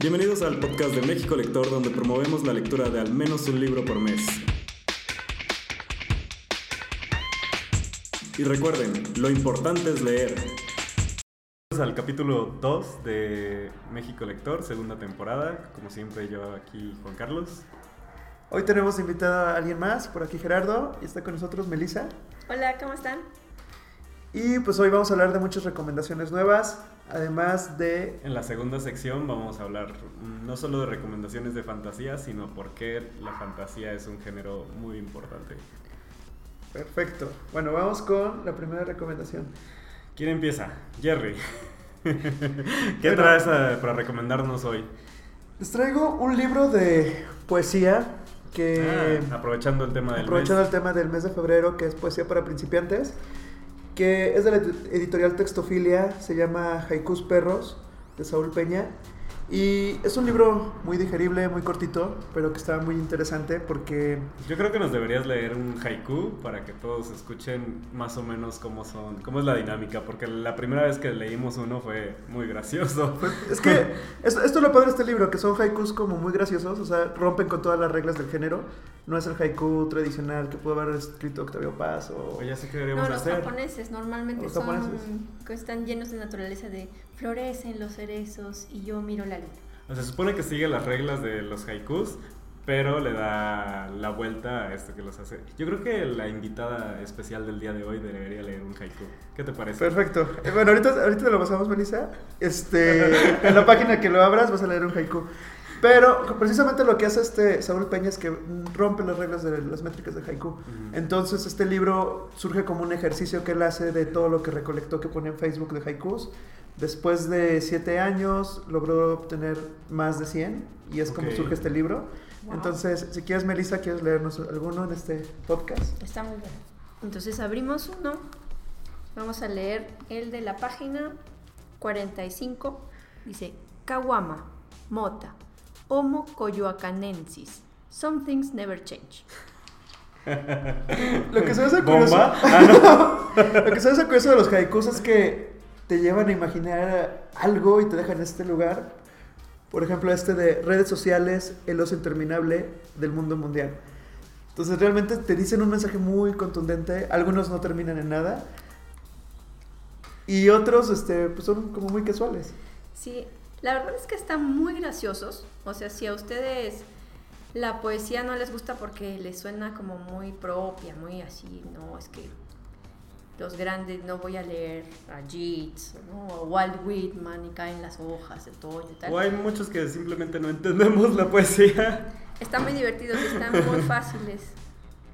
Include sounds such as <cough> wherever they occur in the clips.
Bienvenidos al podcast de México Lector, donde promovemos la lectura de al menos un libro por mes. Y recuerden, lo importante es leer. Al capítulo 2 de México Lector, segunda temporada. Como siempre, yo aquí, Juan Carlos. Hoy tenemos invitada a alguien más, por aquí Gerardo, y está con nosotros Melissa. Hola, ¿cómo están? Y pues hoy vamos a hablar de muchas recomendaciones nuevas, además de... En la segunda sección vamos a hablar no solo de recomendaciones de fantasía, sino por qué la fantasía es un género muy importante. Perfecto. Bueno, vamos con la primera recomendación. ¿Quién empieza? Jerry. <laughs> ¿Qué traes eh, para recomendarnos hoy? Les traigo un libro de poesía que... Ah, aprovechando el tema del aprovechando el tema del mes de febrero, que es poesía para principiantes que es de la editorial Textofilia, se llama Haikus Perros, de Saúl Peña. Y es un libro muy digerible, muy cortito, pero que está muy interesante porque... Yo creo que nos deberías leer un haiku para que todos escuchen más o menos cómo son, cómo es la dinámica, porque la primera vez que leímos uno fue muy gracioso. Es que esto, es lo padre de este libro, que son haikus como muy graciosos, o sea, rompen con todas las reglas del género. No es el haiku tradicional que pudo haber escrito Octavio Paz o... o ya sé que deberíamos no, los japoneses normalmente son... que están llenos de naturaleza de florecen los cerezos y yo miro la o sea, se supone que sigue las reglas de los haikus, pero le da la vuelta a esto que los hace. Yo creo que la invitada especial del día de hoy debería leer un haiku. ¿Qué te parece? Perfecto. Eh, bueno, ahorita, ahorita te lo pasamos, Melissa. Este, <laughs> en la página que lo abras vas a leer un haiku. Pero precisamente lo que hace este Saúl Peña es que rompe las reglas de las métricas de haiku. Entonces este libro surge como un ejercicio que él hace de todo lo que recolectó que pone en Facebook de haikus Después de siete años logró obtener más de 100 y es como surge este libro. Entonces, si quieres, Melissa, ¿quieres leernos alguno en este podcast? Está muy bien. Entonces abrimos uno. Vamos a leer el de la página 45. Dice, Kawama, Mota, Homo coyoacanensis. Some things never change. <laughs> Lo que se hace curioso, ah, <laughs> <laughs> Lo que se hace curioso de los haikus es que te llevan a imaginar algo y te dejan en este lugar. Por ejemplo, este de redes sociales, el oso interminable del mundo mundial. Entonces realmente te dicen un mensaje muy contundente, algunos no terminan en nada y otros este, pues son como muy casuales. Sí, la verdad es que están muy graciosos. O sea, si a ustedes la poesía no les gusta porque les suena como muy propia, muy así, no, es que los grandes, no voy a leer a Yeats, o a Walt Whitman y caen las hojas de todo y tal. O hay muchos que simplemente no entendemos la poesía. Están muy divertidos y están muy <laughs> fáciles.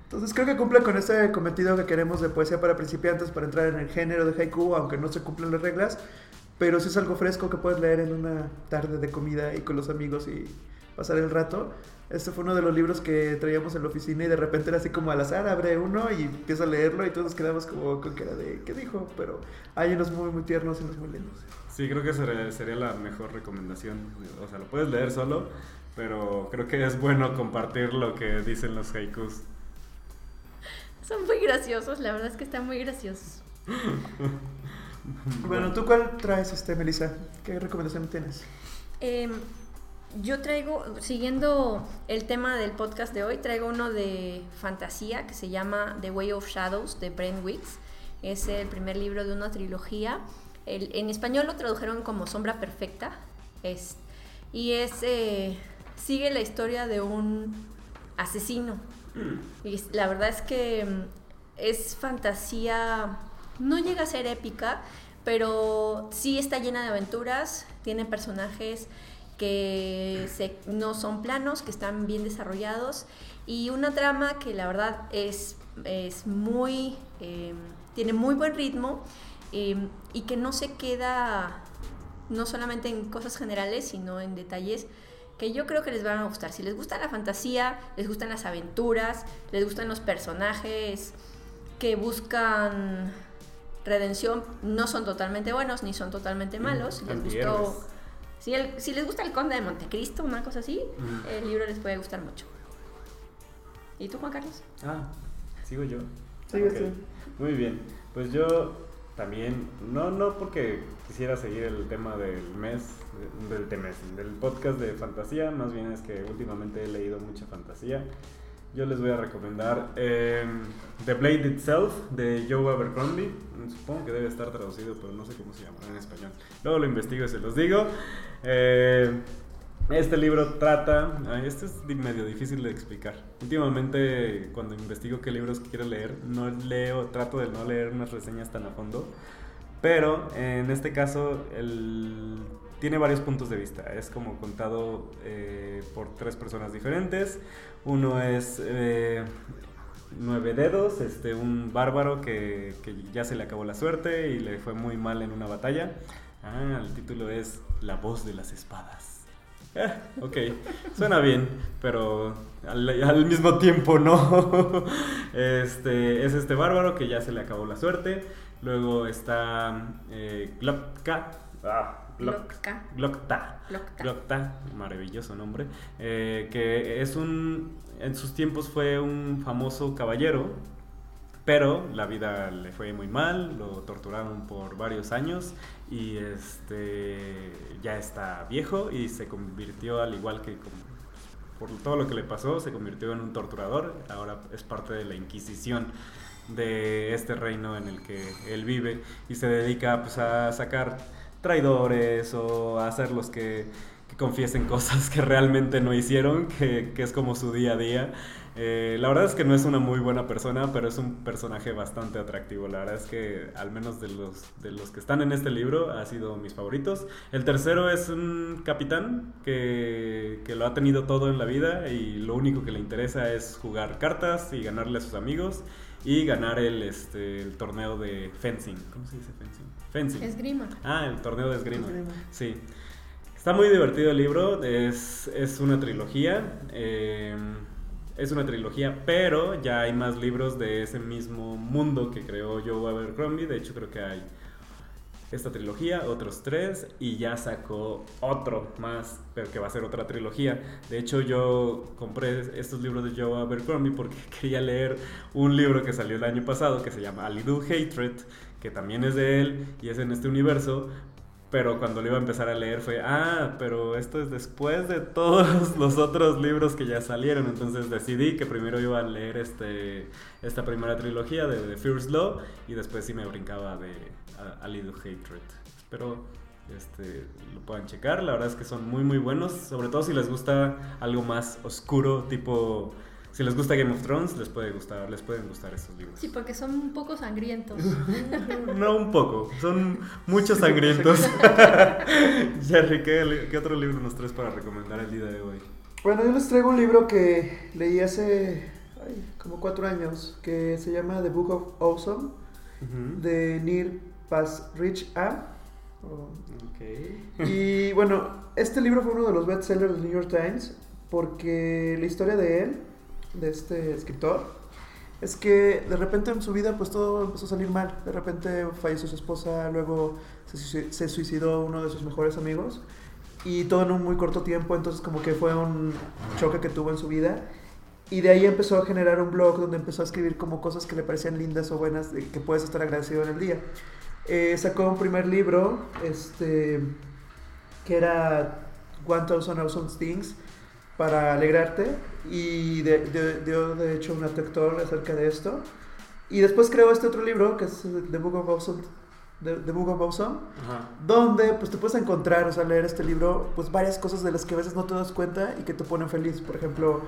Entonces creo que cumple con ese cometido que queremos de poesía para principiantes, para entrar en el género de haiku, aunque no se cumplen las reglas, pero si es algo fresco que puedes leer en una tarde de comida y con los amigos y pasar el rato. Este fue uno de los libros que traíamos en la oficina y de repente era así como al azar, abre uno y empieza a leerlo y todos nos quedamos como con cara de, ¿qué dijo? Pero hay unos muy, muy tiernos y unos muy lindos. Sí, creo que sería, la mejor recomendación. O sea, lo puedes leer solo, pero creo que es bueno compartir lo que dicen los haikus. Son muy graciosos, la verdad es que están muy graciosos. <laughs> bueno, ¿tú cuál traes, este, Melissa? ¿Qué recomendación tienes? Eh, yo traigo, siguiendo el tema del podcast de hoy, traigo uno de fantasía que se llama The Way of Shadows de Brent Wicks. Es el primer libro de una trilogía. en español lo tradujeron como Sombra Perfecta. Es, y es, eh, sigue la historia de un asesino. Y la verdad es que mm, es fantasía, no llega a ser épica, pero sí está llena de aventuras, tiene personajes que no son planos, que están bien desarrollados y una trama que la verdad es, es muy, em, tiene muy buen ritmo em, y que no se queda no solamente en cosas generales, sino en detalles que yo creo que les van a gustar. Si les gusta la fantasía, les gustan las aventuras, les gustan los personajes que buscan redención, no son totalmente buenos ni son totalmente malos. Les gustó si, si les gusta el Conde de Montecristo, una cosa así, el libro les puede gustar mucho. ¿Y tú, Juan Carlos? Ah, sigo yo. Sigo Muy bien. Pues yo también, no, no porque quisiera seguir el tema del mes, del, del, del podcast de fantasía, más bien es que últimamente he leído mucha fantasía. Yo les voy a recomendar eh, The Blade Itself de Joe Abercrombie. Supongo que debe estar traducido, pero no sé cómo se llama en español. Luego lo investigo y se los digo. Eh, este libro trata, este es medio difícil de explicar. Últimamente cuando investigo qué libros quiero leer, no leo, trato de no leer unas reseñas tan a fondo. Pero en este caso tiene varios puntos de vista. Es como contado eh, por tres personas diferentes. Uno es eh, Nueve Dedos, este, un bárbaro que, que, ya se le acabó la suerte y le fue muy mal en una batalla. Ah, el título es La voz de las espadas. Eh, ok, suena bien, pero al, al, mismo tiempo no. <laughs> Este, es este bárbaro que ya se le acabó la suerte. Luego está eh, Glocka. Ah. Glocta, maravilloso nombre. Eh, que es un. En sus tiempos fue un famoso caballero, pero la vida le fue muy mal, lo torturaron por varios años y este ya está viejo y se convirtió al igual que por todo lo que le pasó, se convirtió en un torturador, ahora es parte de la Inquisición de este reino en el que él vive y se dedica pues, a sacar traidores o a hacer los que, que confiesen cosas que realmente no hicieron, que, que es como su día a día. Eh, la verdad es que no es una muy buena persona, pero es un personaje bastante atractivo. La verdad es que al menos de los, de los que están en este libro ha sido mis favoritos. El tercero es un capitán que, que, lo ha tenido todo en la vida y lo único que le interesa es jugar cartas y ganarle a sus amigos y ganar el, este, el torneo de fencing. ¿Cómo se dice fencing? Fencing. Esgrima. Ah, el torneo de esgrima. esgrima. Sí. Está muy divertido el libro, es, es una trilogía. Eh, es una trilogía, pero ya hay más libros de ese mismo mundo que creó Joe Abercrombie. De hecho, creo que hay esta trilogía, otros tres, y ya sacó otro más, pero que va a ser otra trilogía. De hecho, yo compré estos libros de Joe Abercrombie porque <laughs> quería leer un libro que salió el año pasado que se llama A Hatred, que también es de él y es en este universo, pero cuando lo iba a empezar a leer fue, ah, pero esto es después de todos <laughs> los otros libros que ya salieron, entonces decidí que primero iba a leer este, esta primera trilogía de The First Law y después sí me brincaba de A, a Little Hatred. Espero este, lo puedan checar, la verdad es que son muy muy buenos, sobre todo si les gusta algo más oscuro, tipo si les gusta Game of Thrones, les puede gustar, les pueden gustar estos libros. Sí, porque son un poco sangrientos. <laughs> no un poco, son muchos sangrientos. <laughs> Jerry, ¿qué, ¿qué, otro libro nos traes para recomendar el día de hoy? Bueno, yo les traigo un libro que leí hace ay, como cuatro años, que se llama The Book of Awesome, uh -huh. de Neil Pasrich A. Oh. Okay. Y bueno, este libro fue uno de los bestsellers del New York Times, porque la historia de él de este escritor es que de repente en su vida pues todo empezó a salir mal. De repente falleció su esposa, luego se, suicidó uno de sus mejores amigos y todo en un muy corto tiempo, entonces como que fue un choque que tuvo en su vida. Y de ahí empezó a generar un blog donde empezó a escribir como cosas que le parecían lindas o buenas, que puedes estar agradecido en el día. Eh, sacó un primer libro, este, que era One Thousand Awesome Things, para alegrarte y dio de, de, de, hecho una TED Talk acerca de esto. Y después creó este otro libro que es The Book of Awesome The, The Book of Awesome donde pues te puedes encontrar o sea leer este libro pues varias cosas de las que a veces no te das cuenta y que te ponen feliz. Por ejemplo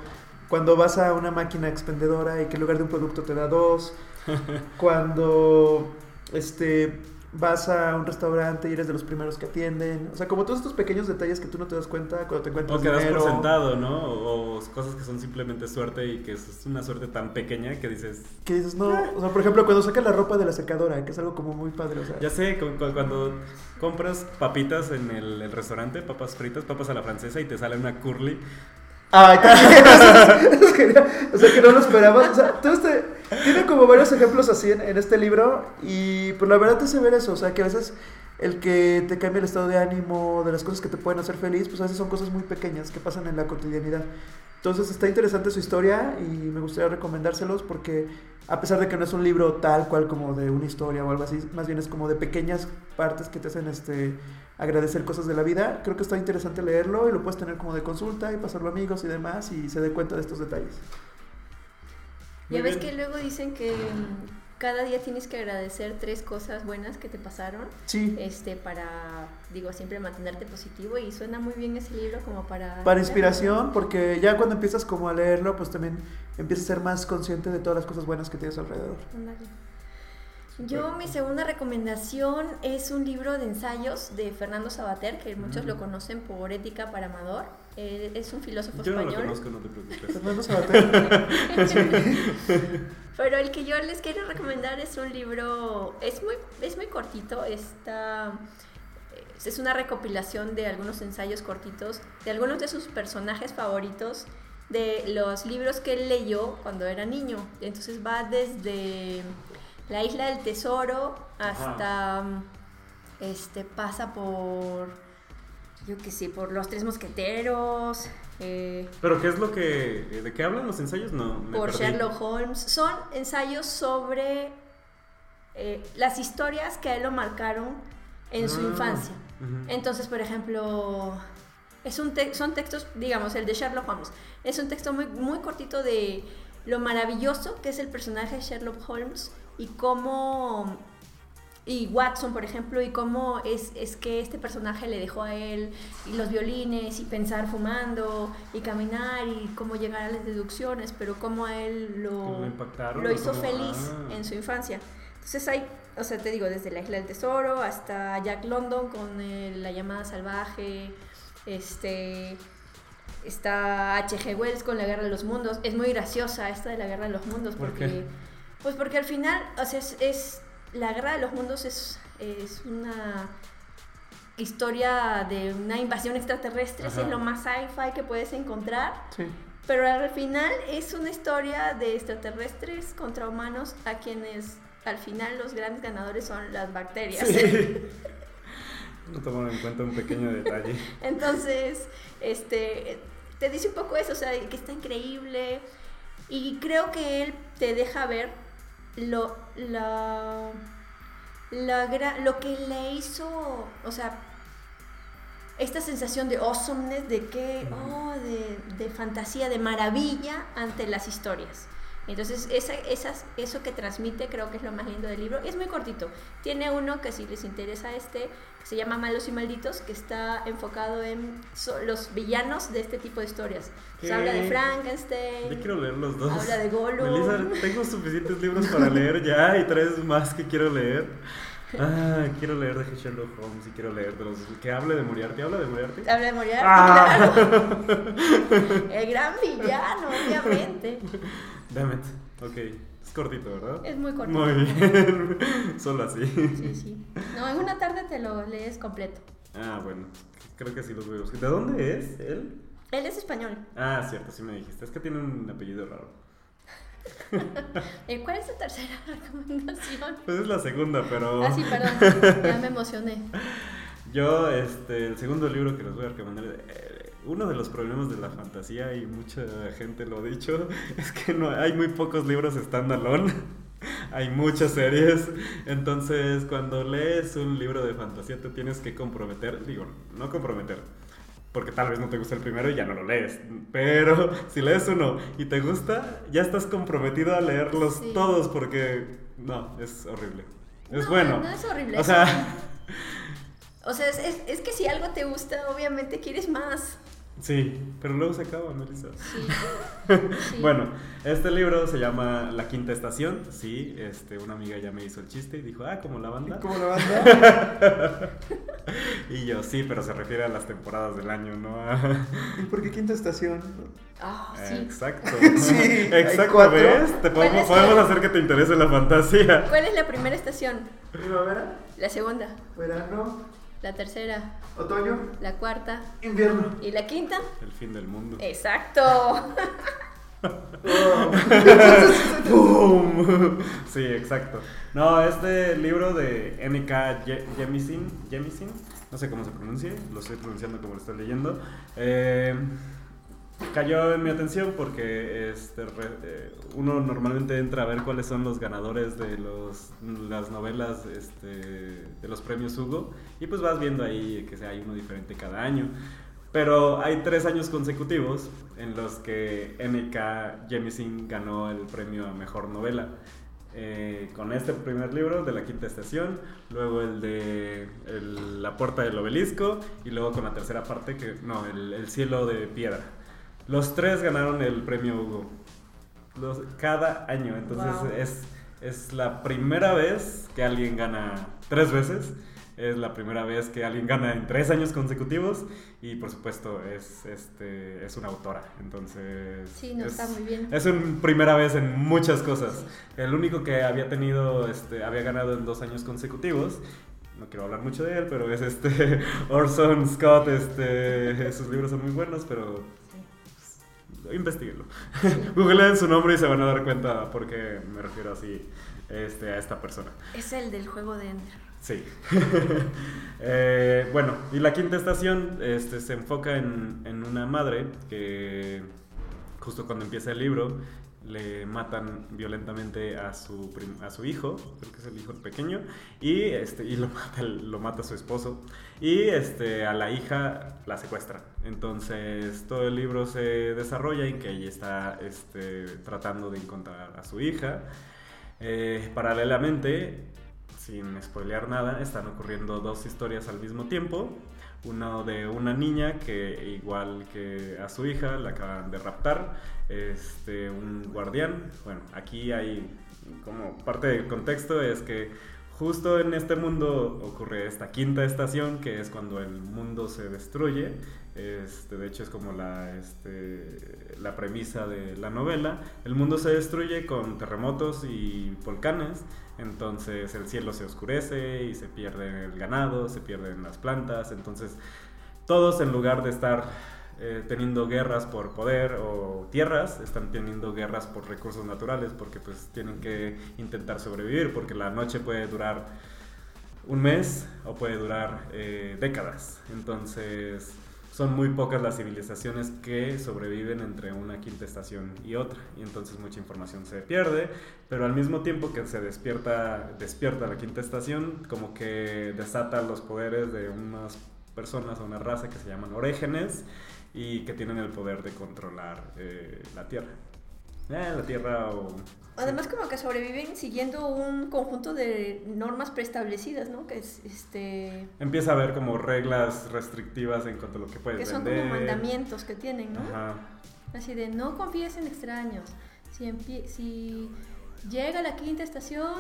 cuando vas a una máquina expendedora y que en lugar de un producto te da dos. <laughs> Cuando este vas a un restaurante y eres de los primeros que atienden. O sea, como todos estos pequeños detalles que tú no te das cuenta cuando te encuentras O que das por sentado, ¿no? O, o, cosas que son simplemente suerte y que es una suerte tan pequeña que dices... Que dices, no. O sea, por ejemplo, cuando sacas la ropa de la secadora, que es algo como muy padre, o sea... Ya sé, cuando compras papitas en el, el restaurante, papas fritas, papas a la francesa y te sale una curly... Ay, <laughs> también. Es. O sea, que no lo esperabas. O sea, todo este, tiene como varios ejemplos así en, este libro. Y pues la verdad te hace ver eso. O sea, que a veces el que te cambie el estado de ánimo, de las cosas que te pueden hacer feliz, pues a veces son cosas muy pequeñas que pasan en la cotidianidad. Entonces está interesante su historia y me gustaría recomendárselos porque a pesar de que no es un libro tal cual como de una historia o algo así, más bien es como de pequeñas partes que te hacen este agradecer cosas de la vida, creo que está interesante leerlo y lo puedes tener como de consulta y pasarlo a amigos y demás y se dé cuenta de estos detalles. Ya ves que luego dicen que mm, cada día tienes que agradecer tres cosas buenas que te pasaron. Sí. Este, para, digo, siempre mantenerte positivo y suena muy bien ese libro como para... Para inspiración, porque ya cuando empiezas como a leerlo, pues también empiezas a ser más consciente de todas las cosas buenas que tienes alrededor. Ándale. Yo, mi segunda recomendación es un libro de ensayos de Fernando Sabater, que muchos lo conocen por Ética para Amador. Él es un filósofo Yo no lo español. conozco, no te preocupes. Fernando Sabater. <laughs> Pero el que yo les quiero recomendar es un libro, es muy, es muy cortito, está, es una recopilación de algunos ensayos cortitos, de algunos de sus personajes favoritos, de los libros que él leyó cuando era niño. Entonces va desde La Isla del Tesoro hasta, este, pasa por, yo qué sé, por Los Tres Mosqueteros. eh, Pero ¿qué es lo que... ¿De qué hablan los ensayos? No, me por perdí. Sherlock Holmes. Son ensayos sobre eh, las historias que a él lo marcaron en su Ah, infancia. Entonces, por ejemplo, es un te- son textos, digamos, el de Sherlock Holmes. Es un texto muy, muy cortito de lo maravilloso que es el personaje de Sherlock Holmes y cómo... Y Watson, por ejemplo, y cómo es, es que este personaje le dejó a él y los violines y pensar fumando y caminar y cómo llegar a las deducciones, pero cómo a él lo, Lo lo ¿o hizo cómo? feliz Ah. en su infancia. Entonces hay, o sea, te digo, desde la Isla del Tesoro hasta Jack London con eh, La llamada salvaje, este está H.G. Wells con La guerra de los mundos. Es muy graciosa esta de La guerra de los mundos ¿Por porque qué? pues porque al final, o sea, es, es- La guerra de los mundos es, es una historia de una invasión extraterrestre, Ajá. es lo más sci-fi que puedes encontrar. Sí. Pero al final es una historia de extraterrestres contra humanos a quienes al final los grandes ganadores son las bacterias. Sí. <laughs> <laughs> No tomaron en cuenta un pequeño detalle. Entonces, este, te dice un poco eso, o sea, que está increíble. Y creo que él te deja ver lo, la, la lo que le hizo, o sea, esta sensación de awesomeness, de que, oh, de, de fantasía, de maravilla ante las historias. Entonces, esa, esas, eso que transmite creo que es lo más lindo del libro. Es muy cortito. Tiene uno que si les interesa este, que se llama Malos y Malditos, que está enfocado en so- los villanos de este tipo de historias. Sea, habla de. Frankenstein. Yo quiero leer los dos. Habla de Gollum. Melissa, tengo suficientes libros para leer ya y traes más que quiero leer. Ah, quiero leer de Sherlock Holmes y quiero leer de los que hable de Moriarty. ¿Habla de Moriarty? Habla de Moriarty, Ah. claro. <laughs> El gran villano, obviamente. Damn it. Ok. Es cortito, ¿verdad? Es muy cortito. Muy bien. <laughs> Solo así. Sí, sí. No, en una tarde te lo lees completo. Ah, bueno. Creo que sí los buscar. ¿De dónde es él? Él es español. Ah, cierto, sí me dijiste. Es que tiene un apellido raro. <laughs> ¿Cuál es tu tercera <laughs> recomendación? Pues es la segunda, pero. Ah, sí, perdón. <laughs> Ya me emocioné. Yo, este, el segundo libro que les voy a recomendar, eh, uno de los problemas de la fantasía, y mucha gente lo ha dicho, es que no hay muy pocos libros standalone. Hay muchas series, entonces cuando lees un libro de fantasía te tienes que comprometer, digo, no comprometer, porque tal vez no te gusta el primero y ya no lo lees, pero <laughs> si lees uno y te gusta, ya estás comprometido a leerlos Sí. todos porque no, es horrible. Es No, bueno. No es horrible. O sea, <laughs> O sea, es, es- es que si algo te gusta, obviamente quieres más. Sí, pero luego se acaba, Melissa. Sí. <laughs> Sí. Bueno, este libro se llama La Quinta Estación. Sí, este, una amiga ya me hizo el chiste y dijo, ah, como la banda. ¿Cómo la banda? <laughs> Y yo, sí, pero se refiere a las temporadas del año, ¿no? A... <laughs> ¿Y por qué quinta estación? Ah, sí. Exacto. Sí, Exacto. ¿ves? Te ¿Cuál podemos, es podemos hacer que te interese la fantasía. ¿Cuál es la primera estación? Primavera, La segunda, verano, la tercera, otoño, la cuarta invierno. y la quinta. El fin del mundo. Exacto. <laughs> <laughs> ¡Pum! Sí, exacto. No, este libro de N.K. Jemisin, Jemisin, no sé cómo se pronuncie, lo estoy pronunciando como lo estoy leyendo. eh, cayó en mi atención porque este, re- eh, uno normalmente entra a ver cuáles son los ganadores de los, las novelas este, de los premios Hugo y pues vas viendo ahí que hay uno diferente cada año. Pero hay tres años consecutivos en los que N.K. Jemisin ganó el premio a Mejor Novela. Eh, con este primer libro de la quinta estación, luego el de el- La puerta del obelisco y luego con la tercera parte, que no, el, el cielo de piedra. Los tres ganaron el premio Hugo. Los- cada año, entonces Wow. es, es la primera vez que alguien gana tres veces. Es la primera vez que alguien gana en tres años consecutivos y por supuesto es, este, es una autora. Entonces Sí, no, es, está muy bien. es una primera vez en muchas cosas. El único que había tenido, este, había ganado en dos años consecutivos. No quiero hablar mucho de él, pero es este <laughs> Orson Scott. Este, sus libros son muy buenos, pero investiguenlo. <laughs> Googleen su nombre y se van a dar cuenta por qué me refiero así este, a esta persona. Es el del juego de Ender. Sí. <laughs> Eh, bueno, y la quinta estación este, se enfoca en, en una madre que justo cuando empieza el libro le matan violentamente a su, a su hijo, creo que es el hijo pequeño, y, este, y lo, <laughs> mata, lo mata su esposo, y este, a la hija la secuestran. Entonces todo el libro se desarrolla en que ella está este, tratando de encontrar a su hija. Eh, paralelamente, sin spoilear nada, están ocurriendo dos historias al mismo tiempo. Uno de una niña que, igual que a su hija, la acaban de raptar. Este, un guardián. Bueno, aquí hay como parte del contexto es que justo en este mundo ocurre esta quinta estación, que es cuando el mundo se destruye. Este, de hecho, es como la, este, la premisa de la novela. El mundo se destruye con terremotos y volcanes. Entonces el cielo se oscurece y se pierde el ganado, se pierden las plantas. Entonces todos en lugar de estar eh, teniendo guerras por poder o tierras, están teniendo guerras por recursos naturales porque pues tienen que intentar sobrevivir porque la noche puede durar un mes o puede durar eh, décadas. Entonces son muy pocas las civilizaciones que sobreviven entre una quinta estación y otra y entonces mucha información se pierde pero al mismo tiempo que se despierta despierta la quinta estación como que desata los poderes de unas personas o una raza que se llaman orígenes y que tienen el poder de controlar eh, la tierra Eh, la tierra o Además como que sobreviven siguiendo un conjunto de normas preestablecidas, ¿no? Que es este empieza a haber como reglas restrictivas en cuanto a lo que puedes que son como mandamientos que tienen, ¿no? Ajá. Así de no confíes en extraños. Si, empie- si llega la quinta estación,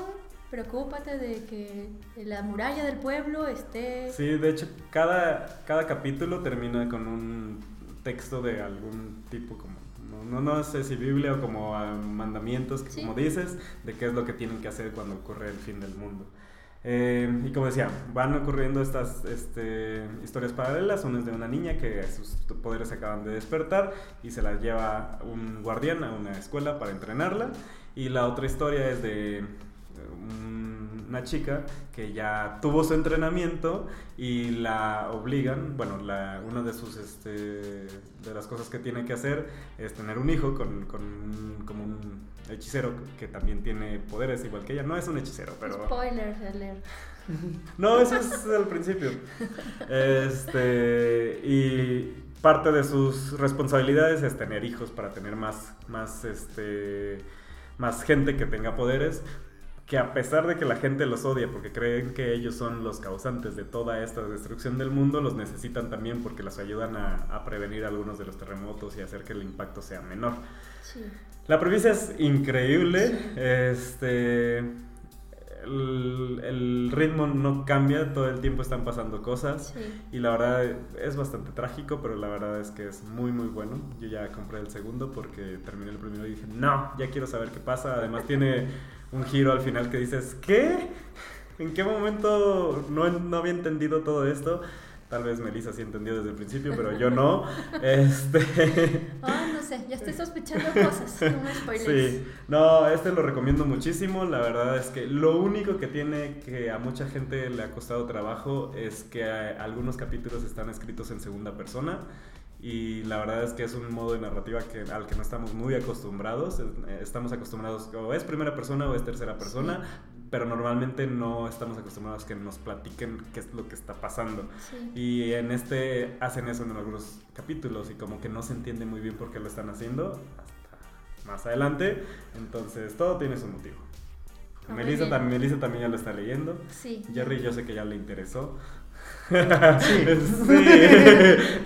preocúpate de que la muralla del pueblo esté... Sí, de hecho, cada, cada capítulo termina con un texto de algún tipo, como, no, no, sé si Biblia o como mandamientos, que Sí. como dices, de qué es lo que tienen que hacer cuando ocurre el fin del mundo. Eh, y como decía, van ocurriendo estas este, historias paralelas. Una es de una niña que sus poderes acaban de despertar y se la lleva un guardián a una escuela para entrenarla. Y la otra historia es de una chica que ya tuvo su entrenamiento y la obligan, bueno, la, una de sus este, de las cosas que tiene que hacer es tener un hijo con, con un- como un hechicero que también tiene poderes igual que ella. No es un hechicero, pero Spoiler alert. <laughs> no, eso es al principio. Este, y parte de sus responsabilidades es tener hijos para tener más, más, este, más gente que tenga poderes. Que a pesar de que la gente los odia porque creen que ellos son los causantes de toda esta destrucción del mundo, los necesitan también porque los ayudan a, a prevenir algunos de los terremotos y hacer que el impacto sea menor. Sí. La premisa es increíble. Este. El, el ritmo no cambia, todo el tiempo están pasando cosas. Sí. Y la verdad es bastante trágico, pero la verdad es que es muy, muy bueno. Yo ya compré el segundo porque terminé el primero y dije, no, ya quiero saber qué pasa. Además, tiene un giro al final que dices, ¿qué? ¿En qué momento no, no había entendido todo esto? Tal vez Melissa sí entendió desde el principio, pero yo no. <laughs> Este. Ah, no sé, ya estoy sospechando cosas. No me spoilees. Sí, no, este lo recomiendo muchísimo. La verdad es que lo único que tiene que a mucha gente le ha costado trabajo es que eh, algunos capítulos están escritos en segunda persona. Y la verdad es que es un modo de narrativa que, al que no estamos muy acostumbrados. Es- Estamos acostumbrados o es primera persona o es tercera persona, pero normalmente no estamos acostumbrados que nos platiquen qué es lo que está pasando. Sí. Y en este hacen eso en algunos capítulos y como que no se entiende muy bien por qué lo están haciendo hasta más adelante. Entonces todo tiene su motivo. Ah, Melissa, también, Melissa también ya lo está leyendo. Sí. Jerry yo sé que ya le interesó. Sí. <laughs> Sí.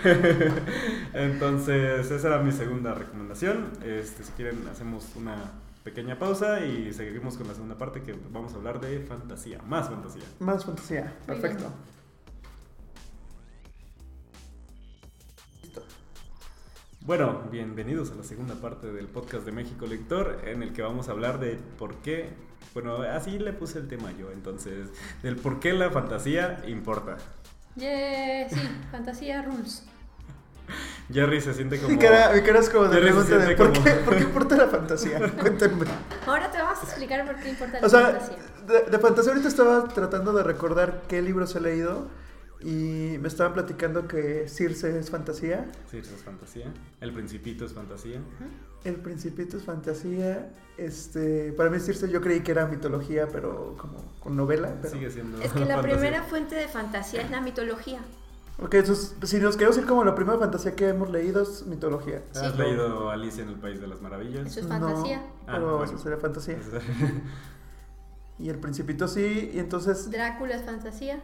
<laughs> Entonces esa era mi segunda recomendación. Este, si quieren hacemos una pequeña pausa y seguimos con la segunda parte que vamos a hablar de fantasía, más fantasía. Más fantasía. Perfecto. bien. Bueno, bienvenidos a la segunda parte del podcast de México Lector, en el que vamos a hablar de por qué, bueno, así le puse el tema yo, entonces, del por qué la fantasía importa. Yeah, sí, fantasía rules. Jerry se siente como... Mi cara, mi cara es como de Jerry se pregunta de ¿por como- qué, ¿por qué importa la fantasía? <laughs> Cuéntenme. Ahora te vamos a explicar por qué importa la O sea, fantasía. de, de fantasía ahorita estaba tratando de recordar qué libros he leído y me estaban platicando que Circe es fantasía, Sí, eso es fantasía. El principito es fantasía. El Principito es fantasía, este, para mí Circe yo creí que era mitología, pero como con novela. Pero... Sigue siendo Es que la fantasía. primera fuente de fantasía es la mitología. Ok, entonces, si nos queremos ir como la primera fantasía que hemos leído es mitología. ¿Has Sí. leído Alicia en el País de las Maravillas? Eso es No, fantasía. Ah, pero bueno. eso sería fantasía. <laughs> Y el Principito sí, y entonces Drácula es fantasía.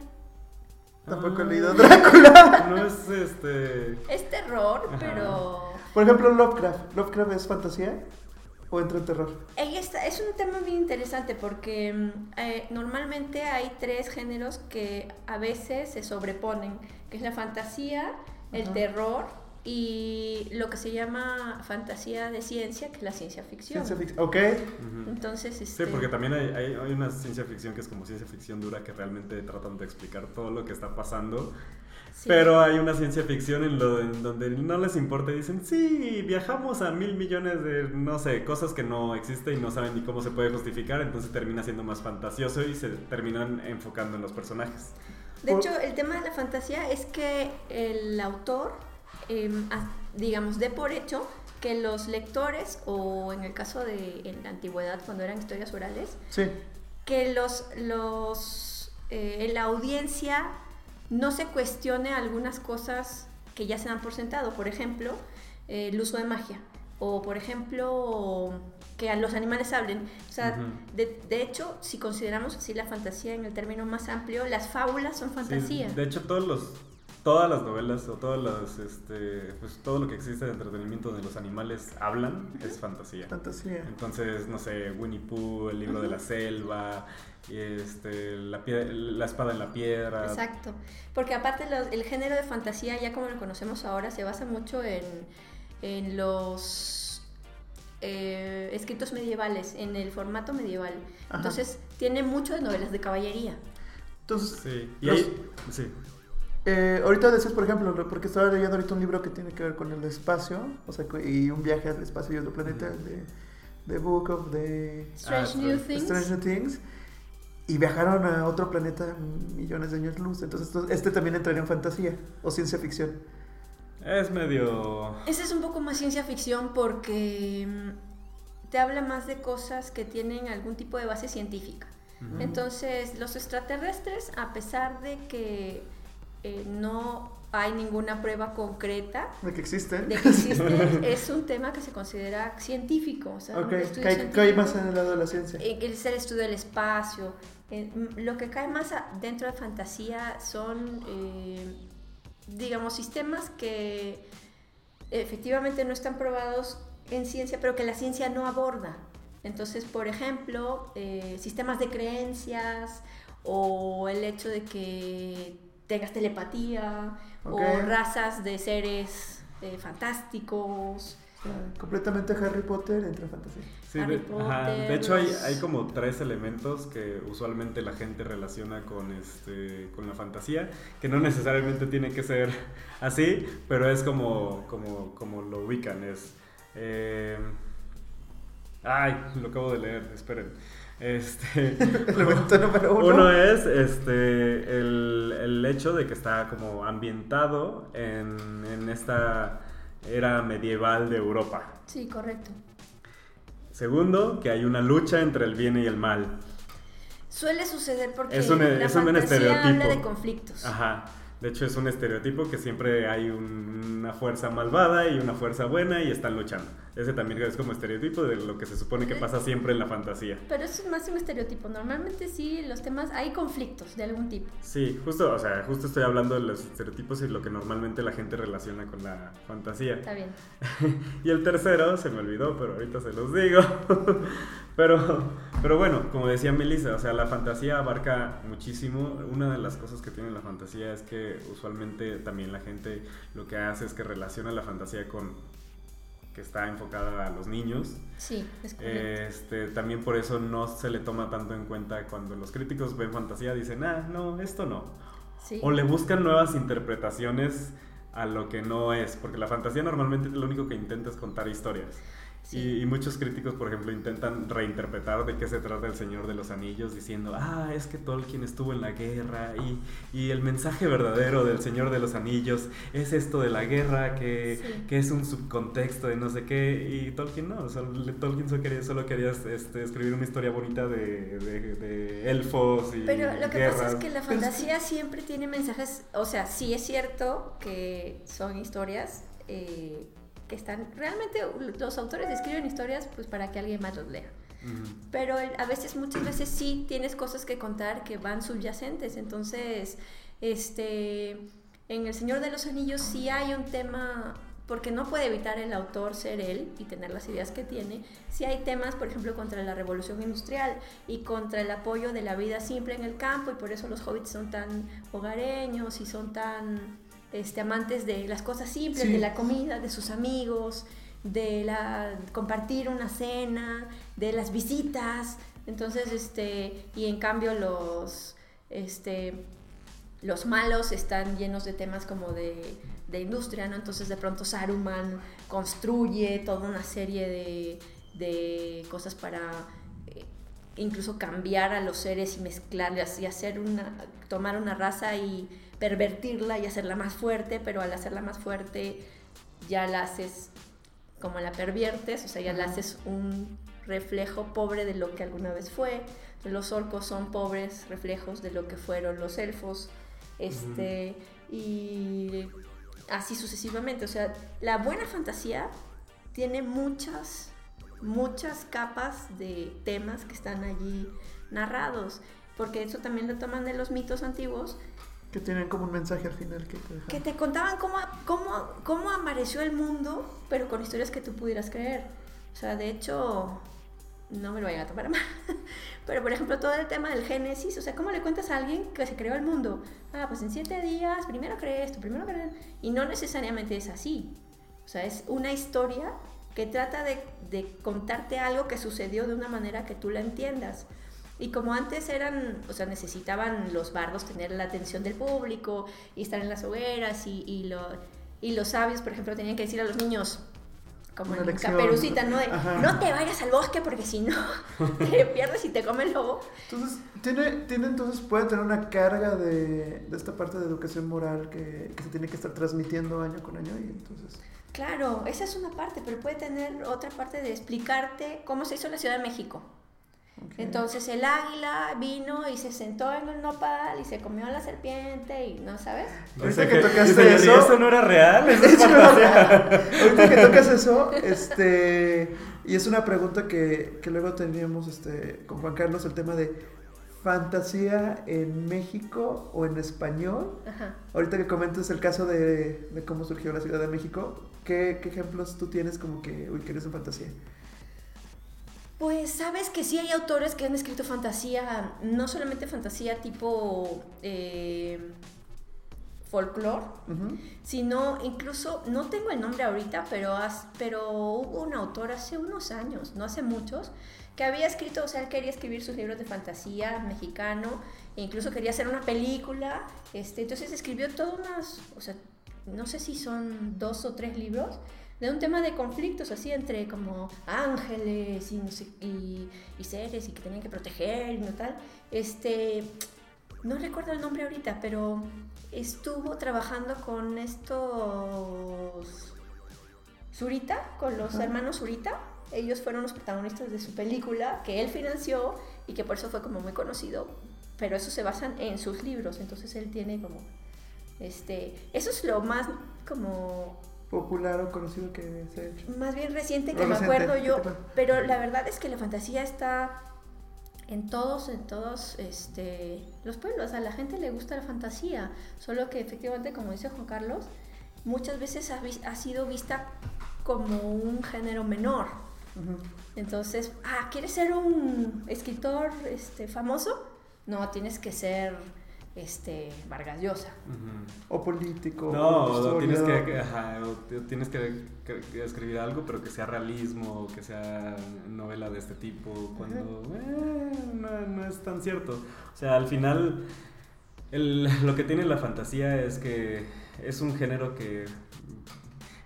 Tampoco he leído Drácula. No es este... Es terror, Ajá. pero Por ejemplo, Lovecraft. ¿Lovecraft es fantasía o entra en terror? Está, es un tema bien interesante porque mm, eh, normalmente hay tres géneros que a veces se sobreponen, que es la fantasía, el Ajá. terror y lo que se llama fantasía de ciencia, que es la ciencia ficción. Ciencia ficción. Ok. Ujú. Entonces, Sí, este, porque también hay, hay, hay una ciencia ficción que es como ciencia ficción dura que realmente tratan de explicar todo lo que está pasando. sí. Pero hay una ciencia ficción en, lo, en donde no les importa y dicen, sí, viajamos a mil millones de, no sé, cosas que no existen y no saben ni cómo se puede justificar, entonces termina siendo más fantasioso y se terminan enfocando en los personajes. De Por- hecho, el tema de la fantasía es que el autor, ha- digamos, dé por hecho que los lectores, o en el caso de en la antigüedad, cuando eran historias orales, Sí. que los, los eh, la audiencia no se cuestione algunas cosas que ya se dan por sentado. Por ejemplo, eh, el uso de magia. O, por ejemplo, que los animales hablen. O sea, Ujú. de, de hecho, si consideramos así la fantasía en el término más amplio, las fábulas son fantasía. Sí, de hecho, todos los, todas las novelas o todas las, este, pues, todo lo que existe de entretenimiento donde los animales hablan es fantasía. Fantasía. Entonces, no sé, Winnie Pooh, el libro de la selva, y este, la, la espada en la piedra. Exacto. Porque aparte los- el género de fantasía, ya como lo conocemos ahora, se basa mucho en, en los eh, escritos medievales, en el formato medieval. Ajá. Entonces tiene mucho de novelas de caballería. Entonces, Sí, y Los- ahí, sí. Eh, ahorita decías, por ejemplo, lo- porque estaba leyendo ahorita un libro que tiene que ver con el espacio, o sea, y un viaje al espacio y otro planeta, de The Book of the Strange Ah, New. Things. Stranger Things. Y viajaron a otro planeta millones de años luz. Entonces, esto- este también entraría en fantasía o ciencia ficción. Es medio... Ese es un poco más ciencia ficción porque mm, te habla más de cosas que tienen algún tipo de base científica. Entonces, los extraterrestres, a pesar de que eh, no hay ninguna prueba concreta De que existen. de que existen, es un tema que se considera científico. O sea, un cae, científico. cae más en el lado de la ciencia. Eh, Es el estudio del espacio. Eh, mm, lo que cae más dentro de fantasía son, eh, digamos, sistemas que efectivamente no están probados en ciencia, pero que la ciencia no aborda. Entonces, por ejemplo, eh, sistemas de creencias o el hecho de que tengas telepatía o razas de seres eh, fantásticos. Completamente Harry Potter entre fantasía. Sí, Harry de, ajá, Potter, de hecho hay, hay como tres elementos que usualmente la gente relaciona con este con la fantasía, que no necesariamente tiene que ser <laughs> así, pero es como, como, como lo ubican, es eh, ay, lo acabo de leer, esperen. Este <laughs> Elemento número uno. uno es este el, el hecho de que está como ambientado en, en esta era medieval de Europa. Sí, correcto. Segundo, que hay una lucha entre el bien y el mal. Suele suceder porque Es un- la es un estereotipo. habla de conflictos. Ajá. De hecho, es un estereotipo que siempre hay un- una fuerza malvada y una fuerza buena y están luchando. Ese también es como estereotipo de lo que se supone que pasa siempre en la fantasía. Pero eso es más un estereotipo. Normalmente sí, los temas, hay conflictos de algún tipo. Sí, justo, o sea, justo estoy hablando de los estereotipos y lo que normalmente la gente relaciona con la fantasía. Está bien. <laughs> Y el tercero, se me olvidó, pero ahorita se los digo. <laughs> pero, pero bueno, como decía Melissa, o sea, la fantasía abarca muchísimo. Una de las cosas que tiene la fantasía es que usualmente también la gente lo que hace es que relaciona la fantasía con que está enfocada a los niños. Sí, es correcto. Este, también por eso no se le toma tanto en cuenta cuando los críticos ven fantasía, dicen, ah, no, esto no. sí. O le buscan nuevas interpretaciones a lo que no es, porque la fantasía normalmente lo único que intenta es contar historias. Sí. Y, y muchos críticos, por ejemplo, intentan reinterpretar de qué se trata el Señor de los Anillos, diciendo, ah, es que Tolkien estuvo en la guerra y, y el mensaje verdadero del Señor de los Anillos es esto de la guerra, que, Sí. que es un subcontexto de no sé qué, y Tolkien no, o sea, Tolkien solo quería, solo quería este, escribir una historia bonita de, de- de elfos y Pero lo que guerras. pasa es que la Pero fantasía siempre tiene mensajes, o sea, sí es cierto que son historias eh, que están, realmente los autores escriben historias pues para que alguien más los lea. Pero a veces, muchas veces sí tienes cosas que contar que van subyacentes. Entonces, este, en El Señor de los Anillos sí hay un tema, porque no puede evitar el autor ser él y tener las ideas que tiene. Sí hay temas, por ejemplo, contra la revolución industrial y contra el apoyo de la vida simple en el campo y por eso los hobbits son tan hogareños y son tan este, amantes de las cosas simples, Sí. de la comida, de sus amigos, de la compartir una cena, de las visitas. Entonces, este, y en cambio los este los malos están llenos de temas como de, de industria, ¿no? Entonces de pronto Saruman construye toda una serie de, de cosas para eh, incluso cambiar a los seres y mezclarlas y hacer una, tomar una raza y pervertirla y hacerla más fuerte, pero al hacerla más fuerte ya la haces como la perviertes, o sea, ya la haces un reflejo pobre de lo que alguna vez fue. Los orcos son pobres reflejos de lo que fueron los elfos, este, y así sucesivamente. O sea, la buena fantasía tiene muchas, muchas capas de temas que están allí narrados, porque eso también lo toman de los mitos antiguos, Que tienen como un mensaje al final que te que te contaban cómo, cómo, cómo amaneció el mundo, pero con historias que tú pudieras creer. O sea, de hecho, no me lo vayan a tomar mal, <laughs> pero por ejemplo, todo el tema del Génesis, o sea, ¿cómo le cuentas a alguien que se creó el mundo? Ah, pues en siete días, primero crees esto, primero crees... Y no necesariamente es así. O sea, es una historia que trata de, de contarte algo que sucedió de una manera que tú la entiendas. Y como antes eran, o sea, necesitaban los bardos tener la atención del público y estar en las hogueras y, y, lo, y los sabios, por ejemplo, tenían que decir a los niños, como Una en lección. Caperucita, ¿no? De, no te vayas al bosque porque si no <laughs> te pierdes y te come el lobo. Entonces, tiene, tiene entonces, puede tener una carga de, de esta parte de educación moral que, que se tiene que estar transmitiendo año con año y entonces... Claro, esa es una parte, pero puede tener otra parte de explicarte cómo se hizo la Ciudad de México. Ok. Entonces el águila vino y se sentó en el nopal y se comió a la serpiente y no sabes. Ahorita Dice que tocaste dice, "¿Y eso- eso no era real, <laughs> eso es hecho, fantasía. ahorita que tocas eso, este, y es una pregunta que, que luego teníamos este, con Juan Carlos, el tema de fantasía en México o en español. Ajá. Ahorita que comentas el caso de, de cómo surgió la Ciudad de México, ¿qué, qué ejemplos tú tienes como que, uy, que eres en fantasía? Pues sabes que sí hay autores que han escrito fantasía, no solamente fantasía tipo eh, folclore, sino incluso, no tengo el nombre ahorita, pero, has- pero hubo un autor hace unos años, no hace muchos, que había escrito, o sea, él quería escribir sus libros de fantasía mexicano, e incluso quería hacer una película, este, entonces escribió todo unas, o sea, no sé si son dos o tres libros, de un tema de conflictos así entre como ángeles y, no sé- y, y seres y que tenían que proteger y no tal. Este, no recuerdo el nombre ahorita, pero estuvo trabajando con estos Zurita, con los hermanos Zurita. Ellos fueron los protagonistas de su película que él financió y que por eso fue como muy conocido. Pero eso se basa en sus libros, entonces él tiene como este, eso es lo más como Popular o conocido que se ha hecho. más bien reciente que me reciente, acuerdo ¿qué yo, pero la verdad es que la fantasía está en todos, en todos este, los pueblos. A la gente le gusta la fantasía, solo que efectivamente, como dice Juan Carlos, muchas veces ha, sido vista como un género menor. Entonces, ah, ¿quieres ser un escritor este, famoso? No, tienes que ser este, Vargas Llosa. O político. No, o tienes que, ajá, tienes que, que- que escribir algo, pero que sea realismo, que sea novela de este tipo, cuando eh, no, no es tan cierto. O sea, al final, el- <laughs> lo que tiene la fantasía es que es un género que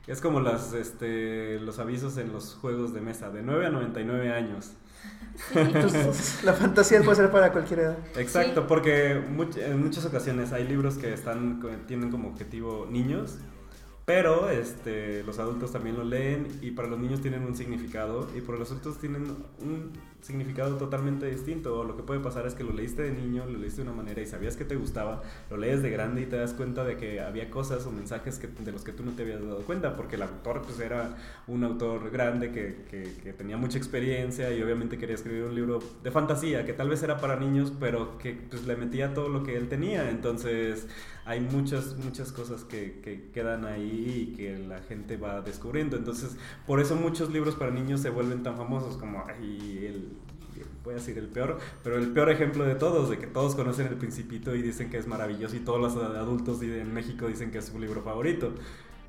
es como las, este, los avisos en los juegos de mesa, de 9 a 99 años. Entonces, la fantasía puede ser para cualquier edad. Exacto, Sí. porque much- en muchas ocasiones hay libros que están tienen como objetivo niños, pero este, los adultos también lo leen y para los niños tienen un significado y para los adultos tienen un significado totalmente distinto. Lo que puede pasar es que lo leíste de niño, lo leíste de una manera y sabías que te gustaba, lo lees de grande y te das cuenta de que había cosas o mensajes que, de los que tú no te habías dado cuenta, porque el autor pues era un autor grande que, que- tenía mucha experiencia y obviamente quería escribir un libro de fantasía que tal vez era para niños, pero que pues, le metía todo lo que él tenía. Entonces hay muchas, muchas cosas que quedan ahí y que la gente va descubriendo. Entonces por eso muchos libros para niños se vuelven tan famosos como ay, el... Voy a decir el peor, pero el peor ejemplo de todos, de que todos conocen El Principito y dicen que es maravilloso y todos los adultos en México dicen que es su libro favorito.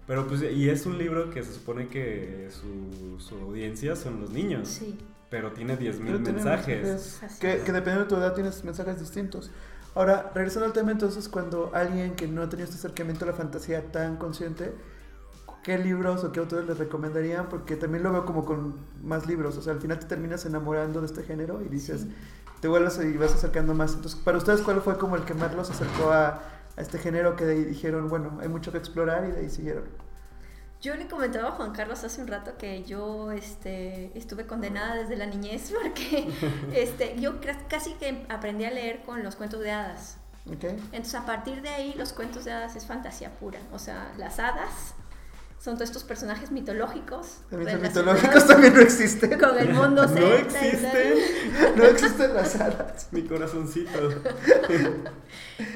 Pero pues, y es un libro que se supone que su, su audiencia son los niños, Sí, pero tiene 10.000 Pero tiene mensajes. Que, que dependiendo de tu edad tienes mensajes distintos. Ahora, regresando al tema entonces, cuando alguien que no ha tenido este acercamiento a la fantasía tan consciente, ¿qué libros o qué autores les recomendarían? Porque también lo veo como con más libros, o sea, al final te terminas enamorando de este género y dices, Sí. te vuelves y vas acercando más. Entonces, para ustedes, ¿cuál fue como el que más los acercó a, a este género que de ahí dijeron, bueno, hay mucho que explorar y de ahí siguieron? Yo le comentaba a Juan Carlos hace un rato que yo este, estuve condenada desde la niñez <laughs> porque este, yo casi que aprendí a leer con los cuentos de hadas. Entonces a partir de ahí los cuentos de hadas es fantasía pura. O sea, las hadas son todos estos personajes mitológicos. También son mitológicos, también no existen. Con el mundo No celta existen. No existen las hadas. Mi corazoncito. <laughs>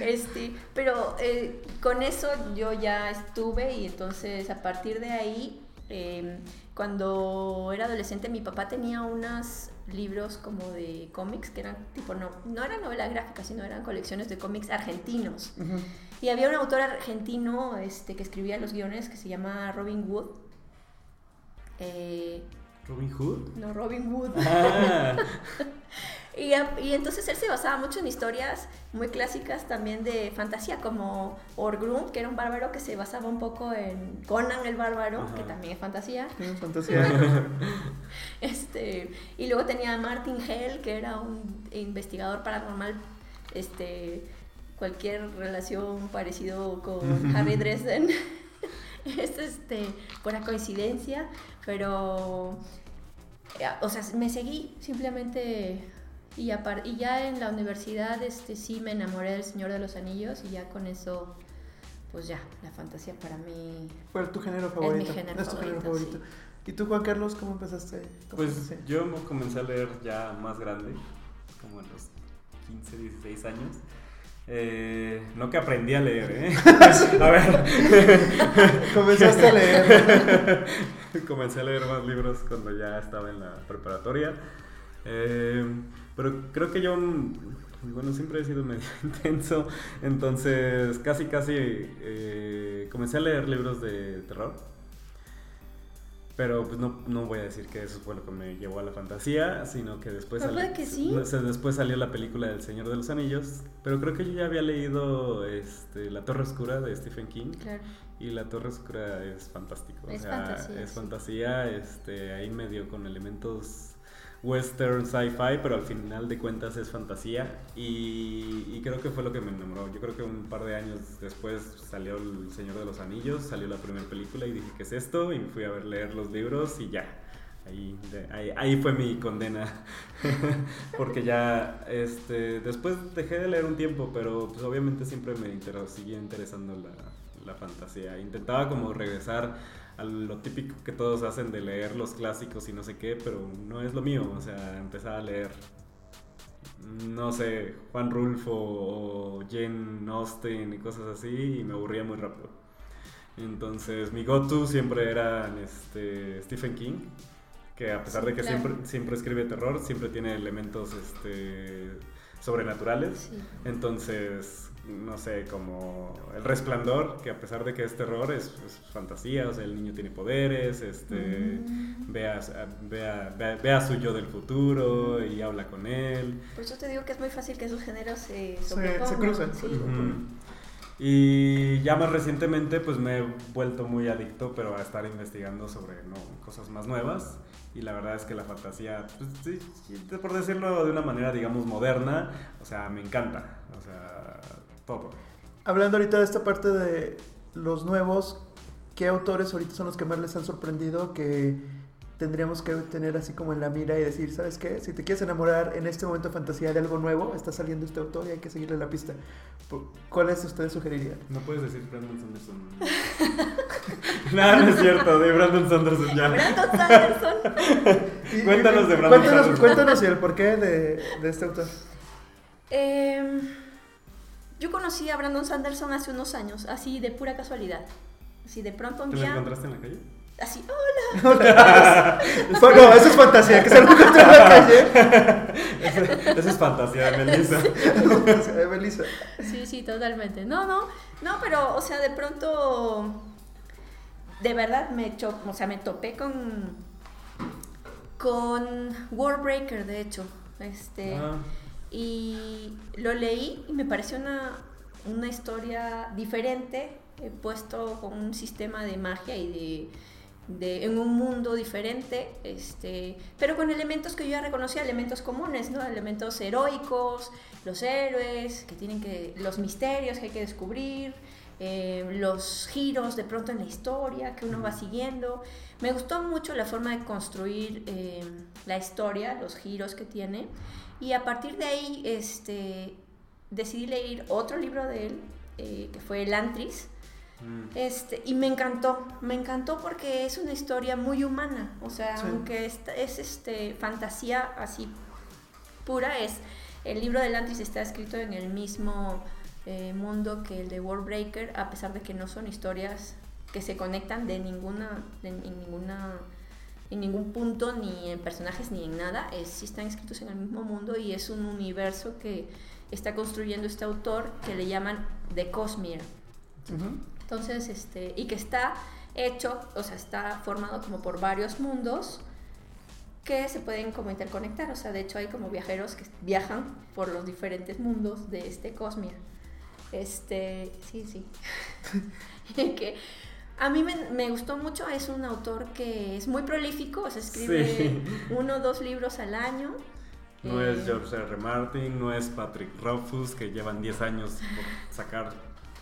Este, pero eh, con eso yo ya estuve y entonces a partir de ahí, eh, cuando era adolescente, mi papá tenía unos libros como de cómics que eran tipo, no, no eran novela gráfica, sino eran colecciones de cómics argentinos. Y había un autor argentino este, que escribía los guiones que se llama Robin Wood. Eh, Robin Hood. no, Robin Wood. Ah, <laughs> Y, entonces él se basaba mucho en historias muy clásicas también de fantasía, como Orgrun, que era un bárbaro que se basaba un poco en Conan el bárbaro, Ajá. que también es fantasía. Fantasía. <laughs> Este, y luego tenía a Martin Hell, que era un investigador paranormal, este, cualquier relación parecido con <laughs> Harry Dresden. <laughs> es este, pura coincidencia, pero, eh, o sea, me seguí simplemente y, y ya en la universidad este, sí me enamoré del Señor de los Anillos y ya con eso, pues ya, la fantasía para mí... Fue tu género favorito. género es tu género favorito, favorito. ¿Y tú, Juan Carlos, cómo empezaste? Pues yo me comencé a leer ya más grande, como a los 15, 16 años. Eh, no que aprendí a leer, ¿eh? <laughs> a ver, <laughs> Comenzaste a leer. <laughs> comencé a leer más libros cuando ya estaba en la preparatoria. Eh, pero creo que yo mm, bueno, siempre he sido medio <laughs> intenso, entonces casi casi eh, comencé a leer libros de terror. Pero pues no, no voy a decir que eso fue lo que me llevó a la fantasía, sino que después, puede que sí. después salió la película del Señor de los Anillos. Pero creo que yo ya había leído este, La Torre Oscura de Stephen King. Claro. Y La Torre Oscura es fantástico. o Es sea, fantasía, es sí. fantasía, este, ahí medio con elementos western, sci-fi, pero al final de cuentas es fantasía. Y, creo que fue lo que me enamoró. Yo creo que un par de años después salió El Señor de los Anillos, salió la primera película y dije, ¿qué es esto? Y fui a ver leer los libros y ya. Ahí, ahí fue mi condena. <laughs> Porque ya, este, después dejé de leer un tiempo, pero pues obviamente siempre me inter seguía interesando la, la fantasía. Intentaba como regresar a lo típico que todos hacen de leer los clásicos y no sé qué, pero no es lo mío. O sea, empezar a leer, no sé, Juan Rulfo o Jane Austen y cosas así y me aburría muy rápido. Entonces mi go-to siempre era este, Stephen King, que a pesar de que claro. siempre, siempre escribe terror, siempre tiene elementos este, sobrenaturales. Sí. Entonces, no sé, como El Resplandor, que a pesar de que es terror, es, es fantasía, o sea, el niño tiene poderes, este, Mm. ve, a, ve a- ve a- ve a su yo del futuro y habla con él. Por eso te digo que es muy fácil que esos géneros se Se- se cruzan. Sí. Y ya más recientemente pues me he vuelto muy adicto, pero a estar investigando sobre ¿no? cosas más nuevas. Y la verdad es que la fantasía, pues, sí, sí, por decirlo de una manera digamos moderna, o sea, me encanta. O sea, todo. Hablando ahorita de esta parte de los nuevos, ¿qué autores ahorita son los que más les han sorprendido que tendríamos que tener así como en la mira y decir, ¿sabes qué? Si te quieres enamorar en este momento de fantasía de algo nuevo, está saliendo este autor y hay que seguirle la pista. ¿Cuáles ustedes sugerirían? No puedes decir Brandon Sanderson. <laughs> Nada, no es cierto, de Brandon Sanderson ya. Brandon Sanderson. <laughs> Y- Cuéntanos de Brandon cuéntanos, Sanderson. cuéntanos y el porqué de, de este autor. Em, yo conocí a Brandon Sanderson hace unos años, así de pura casualidad. Así de pronto un ¿Te lo día, encontraste en la calle? así, hola. <laughs> Fue- no, eso es fantasía, que se lo encontró en la calle. <laughs> Eso, eso es fantasía de Melissa. Fantasía de Melissa. Sí, sí, totalmente. No, no, no, pero, o sea, de pronto, de verdad me cho o sea, me topé con, con Warbreaker, de hecho, este, Ah, y lo leí y me pareció una, una historia diferente, eh, puesto con un sistema de magia y de, de- en un mundo diferente, este, pero con elementos que yo ya reconocía, elementos comunes, ¿no? Elementos heroicos, los héroes, que tienen que, los misterios que hay que descubrir, eh, los giros de pronto en la historia que uno va siguiendo. Me gustó mucho la forma de construir eh, la historia, los giros que tiene. Y a partir de ahí este, decidí leer otro libro de él, eh, que fue El Antris. mm. Este, y me encantó, me encantó porque es una historia muy humana, o sea, Sí. aunque es, es este, fantasía así pura, es el libro del Antris está escrito en el mismo eh, mundo que el de Warbreaker, a pesar de que no son historias que se conectan de ninguna, de, en ninguna, en ningún punto, ni en personajes ni en nada, es, sí están escritos en el mismo mundo y es un universo que está construyendo este autor que le llaman The Cosmere. Entonces, este, y que está hecho, o sea, está formado como por varios mundos que se pueden como interconectar. O sea, de hecho hay como viajeros que viajan por los diferentes mundos de este Cosmere. Este, sí, sí. <laughs> <laughs> que a mí me, me gustó mucho, es un autor que es muy prolífico, o sea, escribe Sí. <laughs> uno o dos libros al año. No Eh, es George R. Martin, no es Patrick Rothfuss, que llevan 10 años por sacar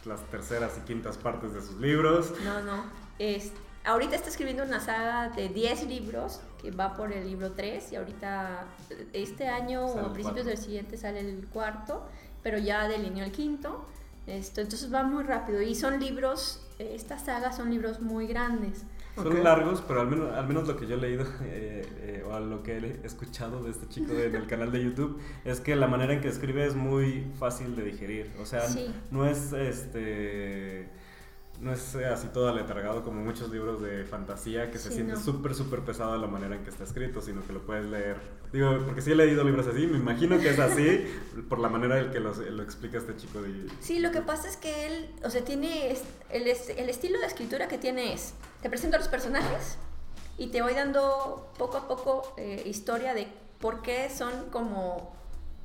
las terceras y quintas partes de sus libros. No, no. Es, ahorita está escribiendo una saga de 10 libros que va por el libro 3 y ahorita eh, este año Sale o a principios cuatro. del siguiente sale el cuarto, pero ya delineó el quinto. Esto, entonces va muy rápido y son libros, eh, estas sagas son libros muy grandes. Son largos, pero al menos, al menos lo que yo he leído <laughs> eh, eh, o a lo que he escuchado de este chico de- del <laughs> canal de YouTube es que la manera en que escribe es muy fácil de digerir. O sea, Sí. no es este no es así todo aletargado como muchos libros de fantasía que se Sí, siente no. súper, súper pesado la manera en que está escrito, sino que lo puedes leer. Digo, porque sí he leído libros así, me imagino que es así <laughs> por la manera en que lo, lo explica este chico. De, Sí, lo que pasa es que él, o sea, tiene el, el estilo de escritura que tiene es, te presento a los personajes y te voy dando poco a poco eh, historia de por qué son como,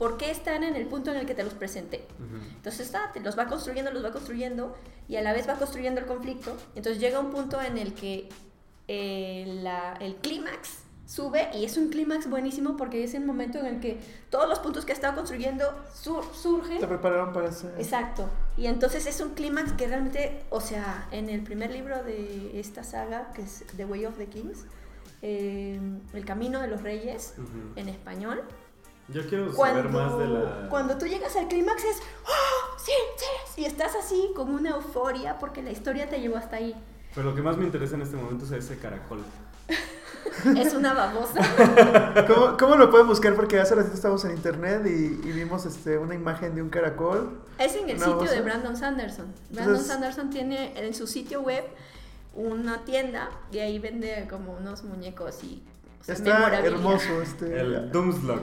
por qué están en el punto en el que te los presenté. Ujú. Entonces está, te los va construyendo, los va construyendo y a la vez va construyendo el conflicto. Entonces llega un punto en el que eh, la- el clímax sube y es un clímax buenísimo porque es el momento en el que todos los puntos que ha estado construyendo sur- surgen. Te prepararon para ese. Exacto. Y entonces es un clímax que realmente, o sea, en el primer libro de esta saga, que es The Way of the Kings, eh, El Camino de los Reyes, en español, Yo quiero cuando, saber más de la... cuando tú llegas al clímax es, ¡Oh, sí, sí! Y estás así con una euforia porque la historia te llevó hasta ahí. Pero lo que más me interesa en este momento es ese caracol. <laughs> Es una babosa. <laughs> ¿Cómo, cómo lo pueden buscar? Porque hace ratito estábamos en internet y, y vimos este, una imagen de un caracol. Es en el sitio babosa. de Brandon Sanderson. Brandon Entonces- Sanderson tiene en su sitio web una tienda y ahí vende como unos muñecos y o sea, Está hermoso. Este, El Doomslug.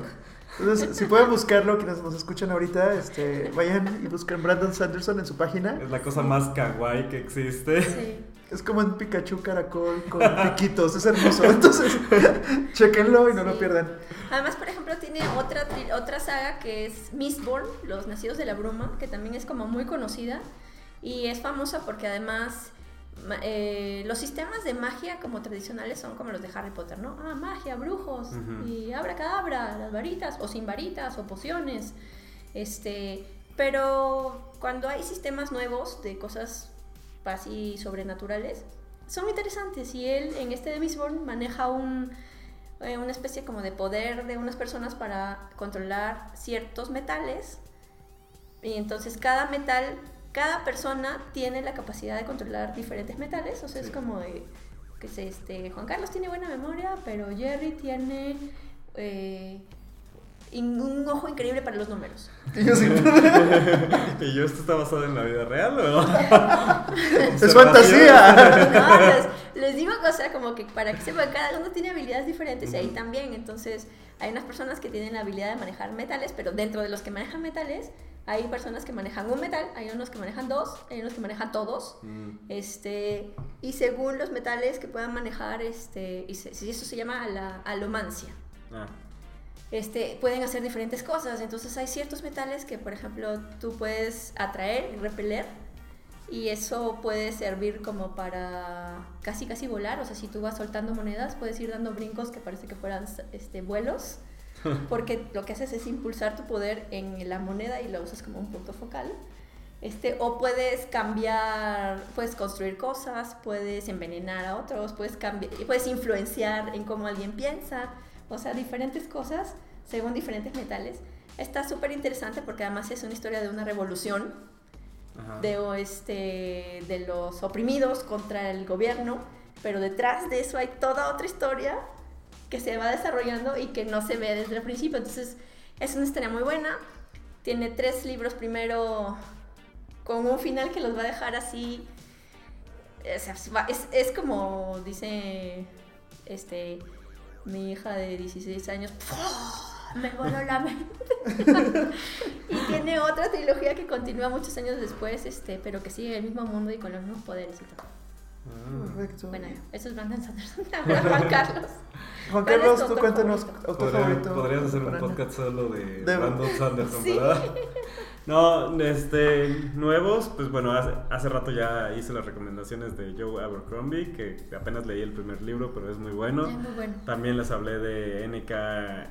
Entonces, si pueden buscarlo, quienes nos escuchan ahorita, este, vayan y busquen Brandon Sanderson en su página. Es la cosa más kawaii que existe. Sí. Es como un Pikachu caracol con piquitos, es hermoso. Entonces, <laughs> chequenlo y no lo pierdan. Además, por ejemplo, tiene otra, tri- otra saga que es Mistborn, Los Nacidos de la Bruma, que también es como muy conocida y es famosa porque además eh, los sistemas de magia como tradicionales son como los de Harry Potter, ¿no? Ah, magia, brujos Ujú. y abracadabra, las varitas o sin varitas o pociones. Este, pero cuando hay sistemas nuevos de cosas así sobrenaturales, son interesantes y él en este de Mistborn maneja un eh, una especie como de poder de unas personas para controlar ciertos metales. Y entonces cada metal, cada persona tiene la capacidad de controlar diferentes metales. O sea, es Sí. como de, que se, este, Juan Carlos tiene buena memoria, pero Jerry tiene eh, in- un ojo increíble para los números. Y yo sí, <laughs> ¿Y yo esto está basado en la vida real o...? <laughs> es fantasía. No, les, les digo sea, como que para que sepan, cada uno tiene habilidades diferentes y ahí también. Entonces, hay unas personas que tienen la habilidad de manejar metales, pero dentro de los que manejan metales, hay personas que manejan un metal, hay unos que manejan dos, hay unos que manejan todos. Mm. Este, y según los metales que puedan manejar, este, y se- y eso se llama la alomancia. Ah. Este, pueden hacer diferentes cosas. Entonces hay ciertos metales que, por ejemplo, tú puedes atraer y repeler. Y eso puede servir como para casi casi volar. O sea, si tú vas soltando monedas, puedes ir dando brincos que parece que fueran este, vuelos. <laughs> Porque lo que haces es impulsar tu poder en la moneda y lo usas como un punto focal. Este, o puedes cambiar, puedes construir cosas, puedes envenenar a otros, puedes cambiar, puedes influenciar en cómo alguien piensa, o sea, diferentes cosas según diferentes metales. Está súper interesante porque además es una historia de una revolución Ajá. de, este, de los oprimidos contra el gobierno, pero detrás de eso hay toda otra historia que se va desarrollando y que no se ve desde el principio. Entonces, es una historia muy buena. Tiene tres libros primero con un final que los va a dejar así. es, es como dice este mi hija de 16 años. Me voló la mente. <laughs> y tiene otra trilogía que continúa muchos años después, este, pero que sigue el mismo mundo y con los mismos poderes y todo. Ah. Perfecto. Bueno, eso es Brandon Sanderson. Juan Carlos. Juan ¿Cuál es Carlos, tú cuéntanos favorito? autor Podría- favorito. podrías hacer un podcast solo de, De- Brandon Sanderson, Sí. ¿verdad? <laughs> No, este, nuevos, pues bueno, hace, hace rato ya hice las recomendaciones de Joe Abercrombie, que apenas leí el primer libro, pero es muy bueno. Es muy bueno. También les hablé de N.K.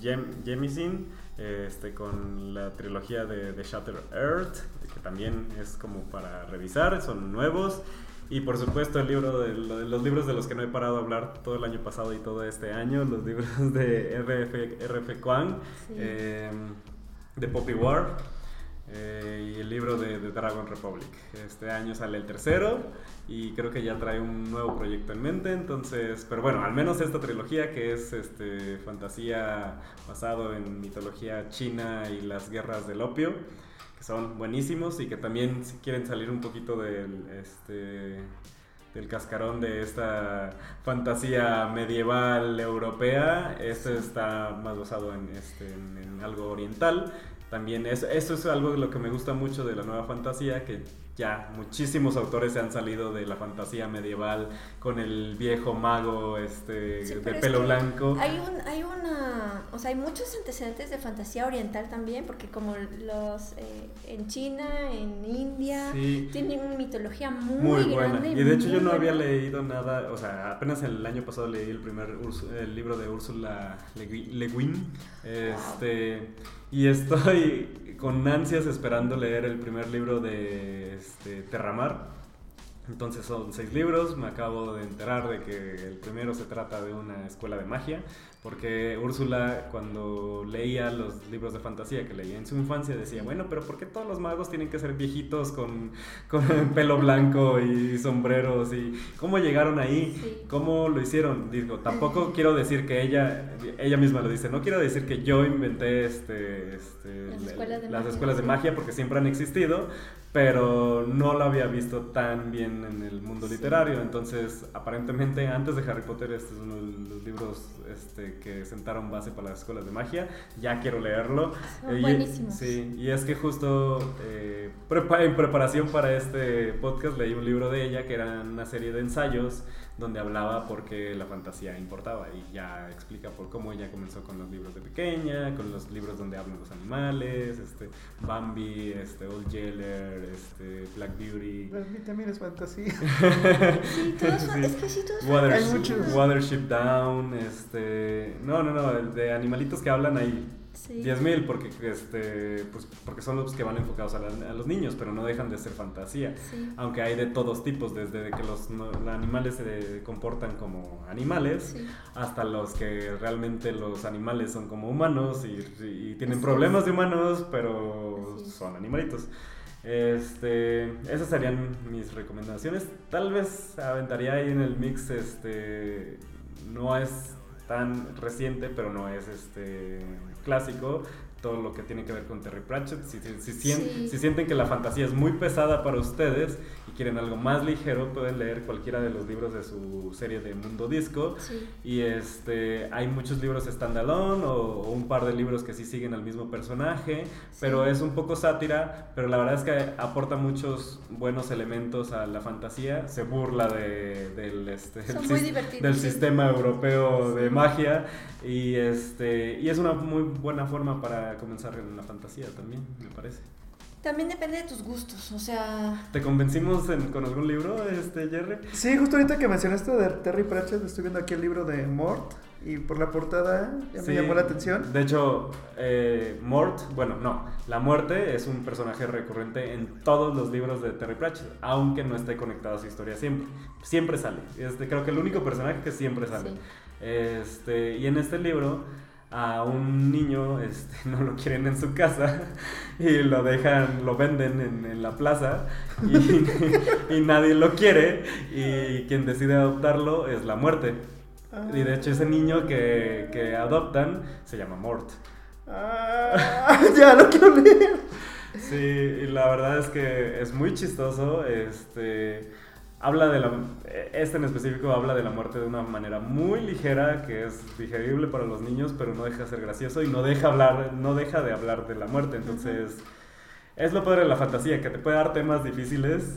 Jem- Jemisin, este, con la trilogía de, de Shattered Earth, que también es como para revisar, son nuevos. Y por supuesto el libro de, lo- los libros de los que no he parado de hablar todo el año pasado y todo este año, los libros de RF, RF Kwan, Sí. eh, de Poppy War. eh, y el libro de, de Dragon Republic. Este año sale el tercero y creo que ya trae un nuevo proyecto en mente. Entonces, pero bueno, al menos esta trilogía que es este, fantasía basado en mitología china y las guerras del opio, que son buenísimos y que también si quieren salir un poquito del, este, del cascarón de esta fantasía medieval europea, este está más basado en, este, en, en algo oriental. También es, eso es algo de lo que me gusta mucho de la nueva fantasía, que ya muchísimos autores se han salido de la fantasía medieval con el viejo mago este Sí, de es pelo que blanco. Hay, un, hay una, o sea, hay muchos antecedentes de fantasía oriental también, porque como los eh, en China, en India, Sí. tienen una mitología muy, Muy buena. grande. Y de hecho yo no había leído nada, o sea, apenas el año pasado leí el primer el libro de Úrsula Le Guin- Guin. Y estoy con ansias esperando leer el primer libro de este, Terramar. Entonces son seis libros, me acabo de enterar de que el primero se trata de una escuela de magia, porque Úrsula cuando leía los libros de fantasía que leía en su infancia decía, bueno, pero ¿por qué todos los magos tienen que ser viejitos con, con <laughs> pelo blanco y sombreros? ¿Y cómo llegaron ahí? Sí. ¿Cómo lo hicieron? Digo, tampoco quiero decir que ella, ella misma lo dice, no quiero decir que yo inventé este, este, Las la- escuelas de las magia, escuelas de magia porque siempre han existido, pero no lo había visto tan bien en el mundo Sí. literario. Entonces, aparentemente, antes de Harry Potter, este es uno de los libros este, que sentaron base para las escuelas de magia. Ya quiero leerlo. Son y- buenísimos. Sí, y es que justo eh, prepa- en preparación para este podcast leí un libro de ella que era una serie de ensayos donde hablaba por qué la fantasía importaba y ya explica por cómo ella comenzó con los libros de pequeña, con los libros donde hablan los animales, este Bambi, este Old Yeller, este Black Beauty, mí también es fantasía. <laughs> Sí, todos son- Sí. es que sí, todos son Water- Hay fantasía. muchos. Watership Down, este, no, no, no, de animalitos que hablan ahí Sí. 10.000 porque, este, pues, porque son los que van enfocados a, la- a los niños, pero no dejan de ser fantasía. Sí. Aunque hay de todos tipos, desde que los, no- los animales se comportan como animales, Sí. hasta los que realmente los animales son como humanos y, y tienen problemas de humanos, pero son animalitos. Este, esas serían mis recomendaciones. Tal vez aventaría ahí en el mix, este, no es tan reciente, pero no es este clásico. Todo lo que tiene que ver con Terry Pratchett. Si, si, si Sí. si sienten que la fantasía es muy pesada para ustedes y quieren algo más ligero, pueden leer cualquiera de los libros de su serie de Mundo Disco. Sí. Y este, hay muchos libros standalone o, o un par de libros que sí siguen al mismo personaje, pero Sí. es un poco sátira, pero la verdad es que aporta muchos buenos elementos a la fantasía, se burla de, del, este, el del sistema europeo de magia y, este, y es una muy buena forma para comenzar en la fantasía también, me parece. También depende de tus gustos, o sea, ¿Te convencimos en- con algún libro, este, Jerry? Sí, justo ahorita que mencionaste de Terry Pratchett, estoy viendo aquí el libro de Mort y por la portada ya Sí, me llamó la atención. De hecho, eh, Mort, bueno, no, la muerte es un personaje recurrente en todos los libros de Terry Pratchett, aunque no esté conectado a su historia siempre. Siempre sale. Este, creo que el único personaje que siempre sale. Sí. Este, y en este libro a un niño este, <laughs> no lo quieren en su casa y lo dejan, lo venden en, en la plaza y, <laughs> y nadie lo quiere y quien decide adoptarlo es la muerte. Y de hecho ese niño que, que adoptan se llama Mort. Ah, <laughs> ya lo quiero leer. Sí, y la verdad es que es muy chistoso. Este habla de la este en específico habla de la muerte de una manera muy ligera que es digerible para los niños, pero no deja de ser gracioso y no deja hablar, no deja de hablar de la muerte. Entonces, es lo padre de la fantasía que te puede dar temas difíciles.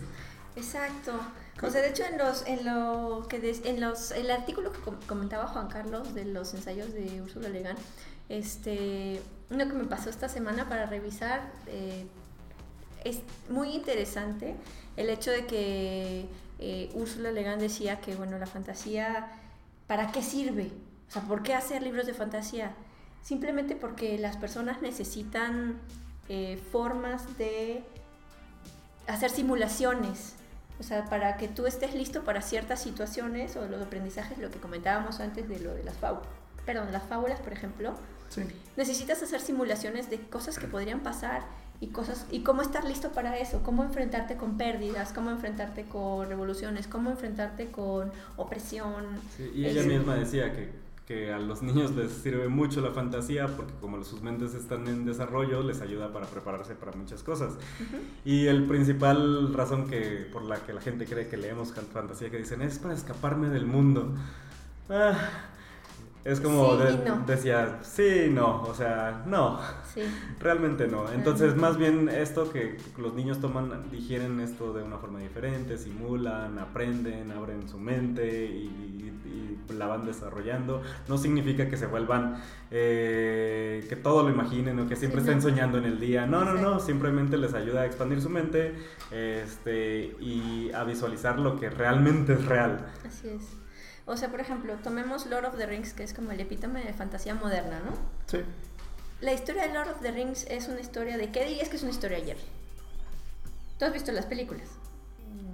Exacto. O sea, de hecho en los en lo que en los el artículo que com- comentaba Juan Carlos de los ensayos de Úrsula Legan, este uno que me pasó esta semana para revisar eh, es muy interesante el hecho de que eh, Úrsula Legan decía que bueno la fantasía para qué sirve, o sea, ¿por qué hacer libros de fantasía? Simplemente porque las personas necesitan eh, formas de hacer simulaciones. O sea, para que tú estés listo para ciertas situaciones o los aprendizajes, lo que comentábamos antes de lo de las fábulas, perdón, las fábulas, por ejemplo, Sí. necesitas hacer simulaciones de cosas que podrían pasar y cosas y cómo estar listo para eso, cómo enfrentarte con pérdidas, cómo enfrentarte con revoluciones, cómo enfrentarte con opresión. Sí, y ella Es- misma decía que que a los niños les sirve mucho la fantasía porque como sus mentes están en desarrollo les ayuda para prepararse para muchas cosas. Y el principal razón que por la que la gente cree que leemos fantasía que dicen es para escaparme del mundo. Ah, es como Sí de- no. decía, sí, no, o sea, no. Sí. <laughs> Realmente no. Entonces, más bien esto que los niños toman, digieren esto de una forma diferente, simulan, aprenden, abren su mente y, y la van desarrollando. No significa que se vuelvan, eh, que todo lo imaginen o que siempre Sí, estén no. soñando en el día. No, no, no. Simplemente les ayuda a expandir su mente este, y a visualizar lo que realmente es real. Así es. O sea, por ejemplo, tomemos Lord of the Rings, que es como el epítome de fantasía moderna, ¿no? Sí. La historia de Lord of the Rings es una historia de... ¿Qué dirías que es una historia ayer? ¿Tú has visto las películas?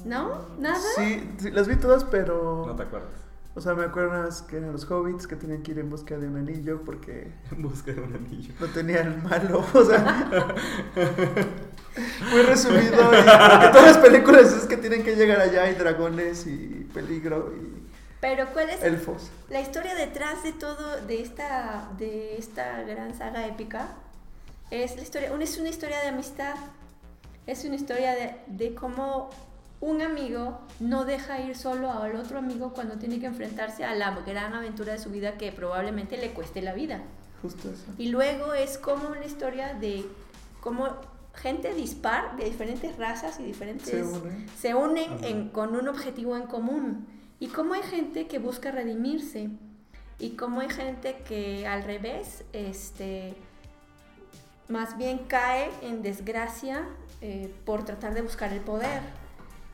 ¿No? ¿Nada? Sí, sí, las vi todas, pero. No te acuerdas. O sea, me acuerdo unas que eran los hobbits que tenían que ir en busca de un anillo porque <laughs> En busca de un anillo. no tenían malo. <laughs> O sea, muy resumido. Y lo que todas las películas es que tienen que llegar allá, hay dragones y peligro y Pero ¿cuál es elfos. la historia detrás de todo, de esta, de esta gran saga épica? Es, la historia, una- es una historia de amistad. Es una historia de, de cómo un amigo no deja ir solo al otro amigo cuando tiene que enfrentarse a la gran aventura de su vida que probablemente le cueste la vida. Justo eso. Y luego es como una historia de cómo gente dispar de diferentes razas y diferentes Se unen. se unen en- con un objetivo en común. Y cómo hay gente que busca redimirse. Y cómo hay gente que al revés, este, más bien cae en desgracia eh, por tratar de buscar el poder.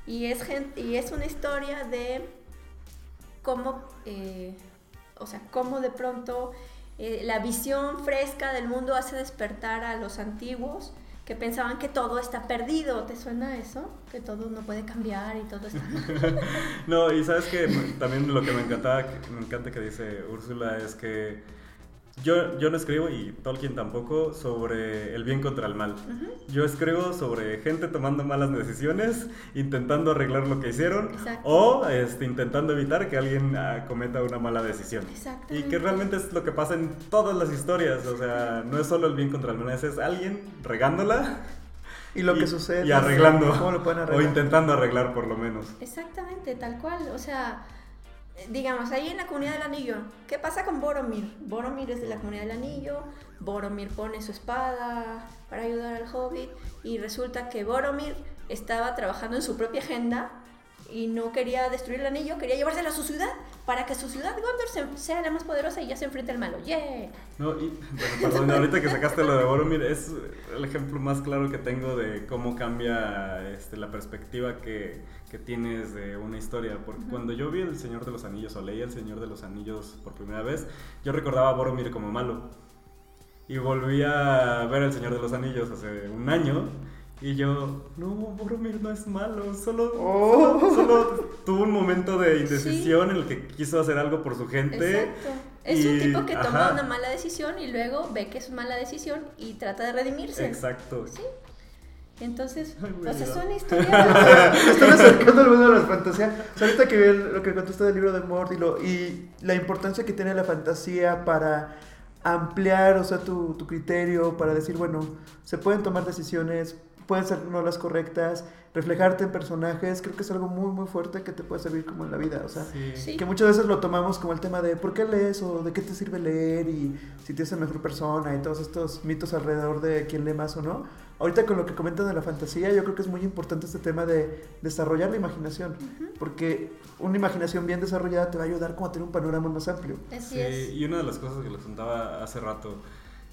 Y es, gen- y es una historia de cómo, eh, o sea, cómo de pronto eh, la visión fresca del mundo hace despertar a los antiguos que pensaban que todo está perdido. ¿Te suena eso? Que todo no puede cambiar y todo está... <laughs> No, y sabes que también lo que me encanta, me encanta que dice Úrsula es que yo, yo no escribo, y Tolkien tampoco, sobre el bien contra el mal. Yo escribo sobre gente tomando malas decisiones, intentando arreglar lo que hicieron, Exacto. o este, intentando evitar que alguien ah, cometa una mala decisión. Y que realmente es lo que pasa en todas las historias, o sea, no es solo el bien contra el mal, es, es alguien regándola Y lo que y- sucede. y arreglando, ¿Cómo lo pueden o arreglar? intentando arreglar por lo menos. Exactamente, tal cual. O sea, digamos, ahí en la comunidad del anillo, ¿qué pasa con Boromir? Boromir es de la comunidad del anillo, Boromir pone su espada para ayudar al hobbit y resulta que Boromir estaba trabajando en su propia agenda y no quería destruir el anillo, quería llevárselo a su ciudad para que su ciudad Gondor se- sea la más poderosa y ya se enfrente al malo. ¡Yeah! No, y <laughs> bueno, perdón, ahorita que sacaste lo de Boromir, es el ejemplo más claro que tengo de cómo cambia este, la perspectiva que, que tienes de una historia. Porque cuando yo vi El Señor de los Anillos o leí El Señor de los Anillos por primera vez, yo recordaba a Boromir como malo. Y volví a ver El Señor de los Anillos hace un año. Y yo, no, Boromir no es malo, solo, Oh. solo, solo tuvo un momento de indecisión en el que quiso hacer algo por su gente. Exacto. Es un tipo que toma ajá. una mala decisión y luego ve que es mala decisión y trata de redimirse. Exacto. Sí. Entonces, Ay, o sea, son historias. Están acercando al mundo de la fantasía. O sea, ahorita que vi lo que contaste del libro de Mort y, lo- y la importancia que tiene la fantasía para ampliar, o sea, tu, tu criterio, para decir, bueno, se pueden tomar decisiones, pueden ser no las correctas, reflejarte en personajes, creo que es algo muy, muy fuerte que te puede servir como en la vida, o sea. Sí. Sí. Que muchas veces lo tomamos como el tema de por qué lees o de qué te sirve leer y si te hace mejor persona y todos estos mitos alrededor de quién lee más o no. Ahorita con lo que comentan de la fantasía, yo creo que es muy importante este tema de desarrollar la imaginación, porque una imaginación bien desarrollada te va a ayudar como a tener un panorama más amplio. Así Sí, es. y una de las cosas que les contaba hace rato,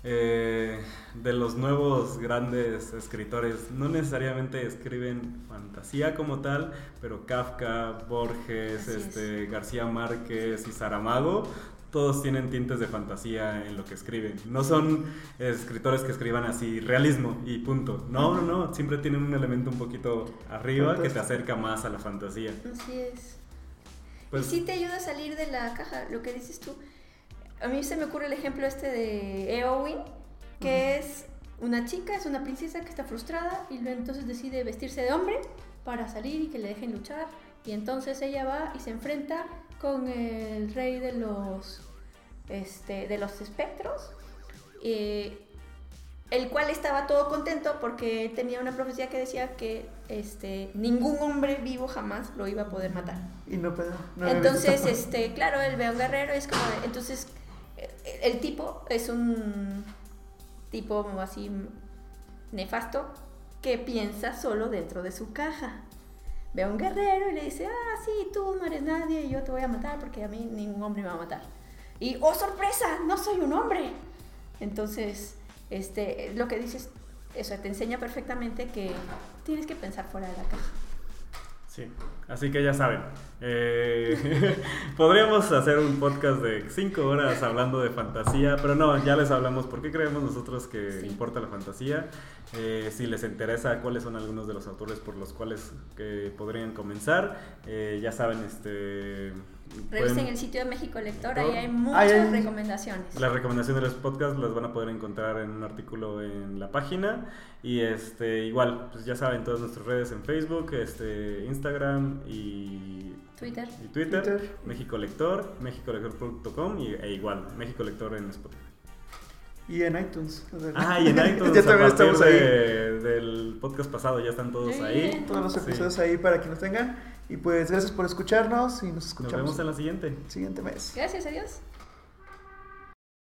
eh, de los nuevos grandes escritores, no necesariamente escriben fantasía como tal, pero Kafka, Borges, Así es. este, García Márquez y Saramago, todos tienen tintes de fantasía en lo que escriben. No son escritores que escriban así realismo y punto. No, no, no, siempre tienen un elemento un poquito arriba que te acerca más a la fantasía. Así es. Pues- y sí te ayuda a salir de la caja, lo que dices tú. A mí se me ocurre el ejemplo este de Eowyn, que es una chica, es una princesa que está frustrada y entonces decide vestirse de hombre para salir y que le dejen luchar. Y entonces ella va y se enfrenta con el rey de los este, de los espectros, eh, el cual estaba todo contento porque tenía una profecía que decía que este, ningún hombre vivo jamás lo iba a poder matar. Y no puedo. no Entonces, este, claro, el León Guerrero es como, de- entonces, el tipo es un tipo así nefasto que piensa solo dentro de su caja. Ve a un guerrero y le dice, ah, sí, tú no eres nadie, yo te voy a matar porque a mí ningún hombre me va a matar. Y, oh, sorpresa, no soy un hombre. Entonces, este, lo que dices, eso te enseña perfectamente que tienes que pensar fuera de la caja. Sí, así que ya saben. eh, <laughs> podríamos hacer un podcast de 5 horas hablando de fantasía, pero no, ya les hablamos por qué creemos nosotros que Sí. importa la fantasía. eh, si les interesa cuáles son algunos de los autores por los cuales que podrían comenzar, eh, ya saben, este. Revisen pueden- el sitio de México Lector, ahí hay muchas hay- recomendaciones. La recomendación de los podcasts las van a poder encontrar en un artículo en la página. Y este igual, pues ya saben, todas nuestras redes en Facebook, este, Instagram y, Twitter. y Twitter, Twitter. México Lector, mexicolector.com y, e igual, México Lector en Spotify. Y en iTunes. Ah, y en <laughs> iTunes, ya también estamos ahí. de- del podcast pasado ya están todos Sí. ahí. Todos los Sí. episodios ahí para que los tengan. Y pues gracias por escucharnos y nos Nos escuchamos vemos en la siguiente. siguiente mes. Gracias a Dios.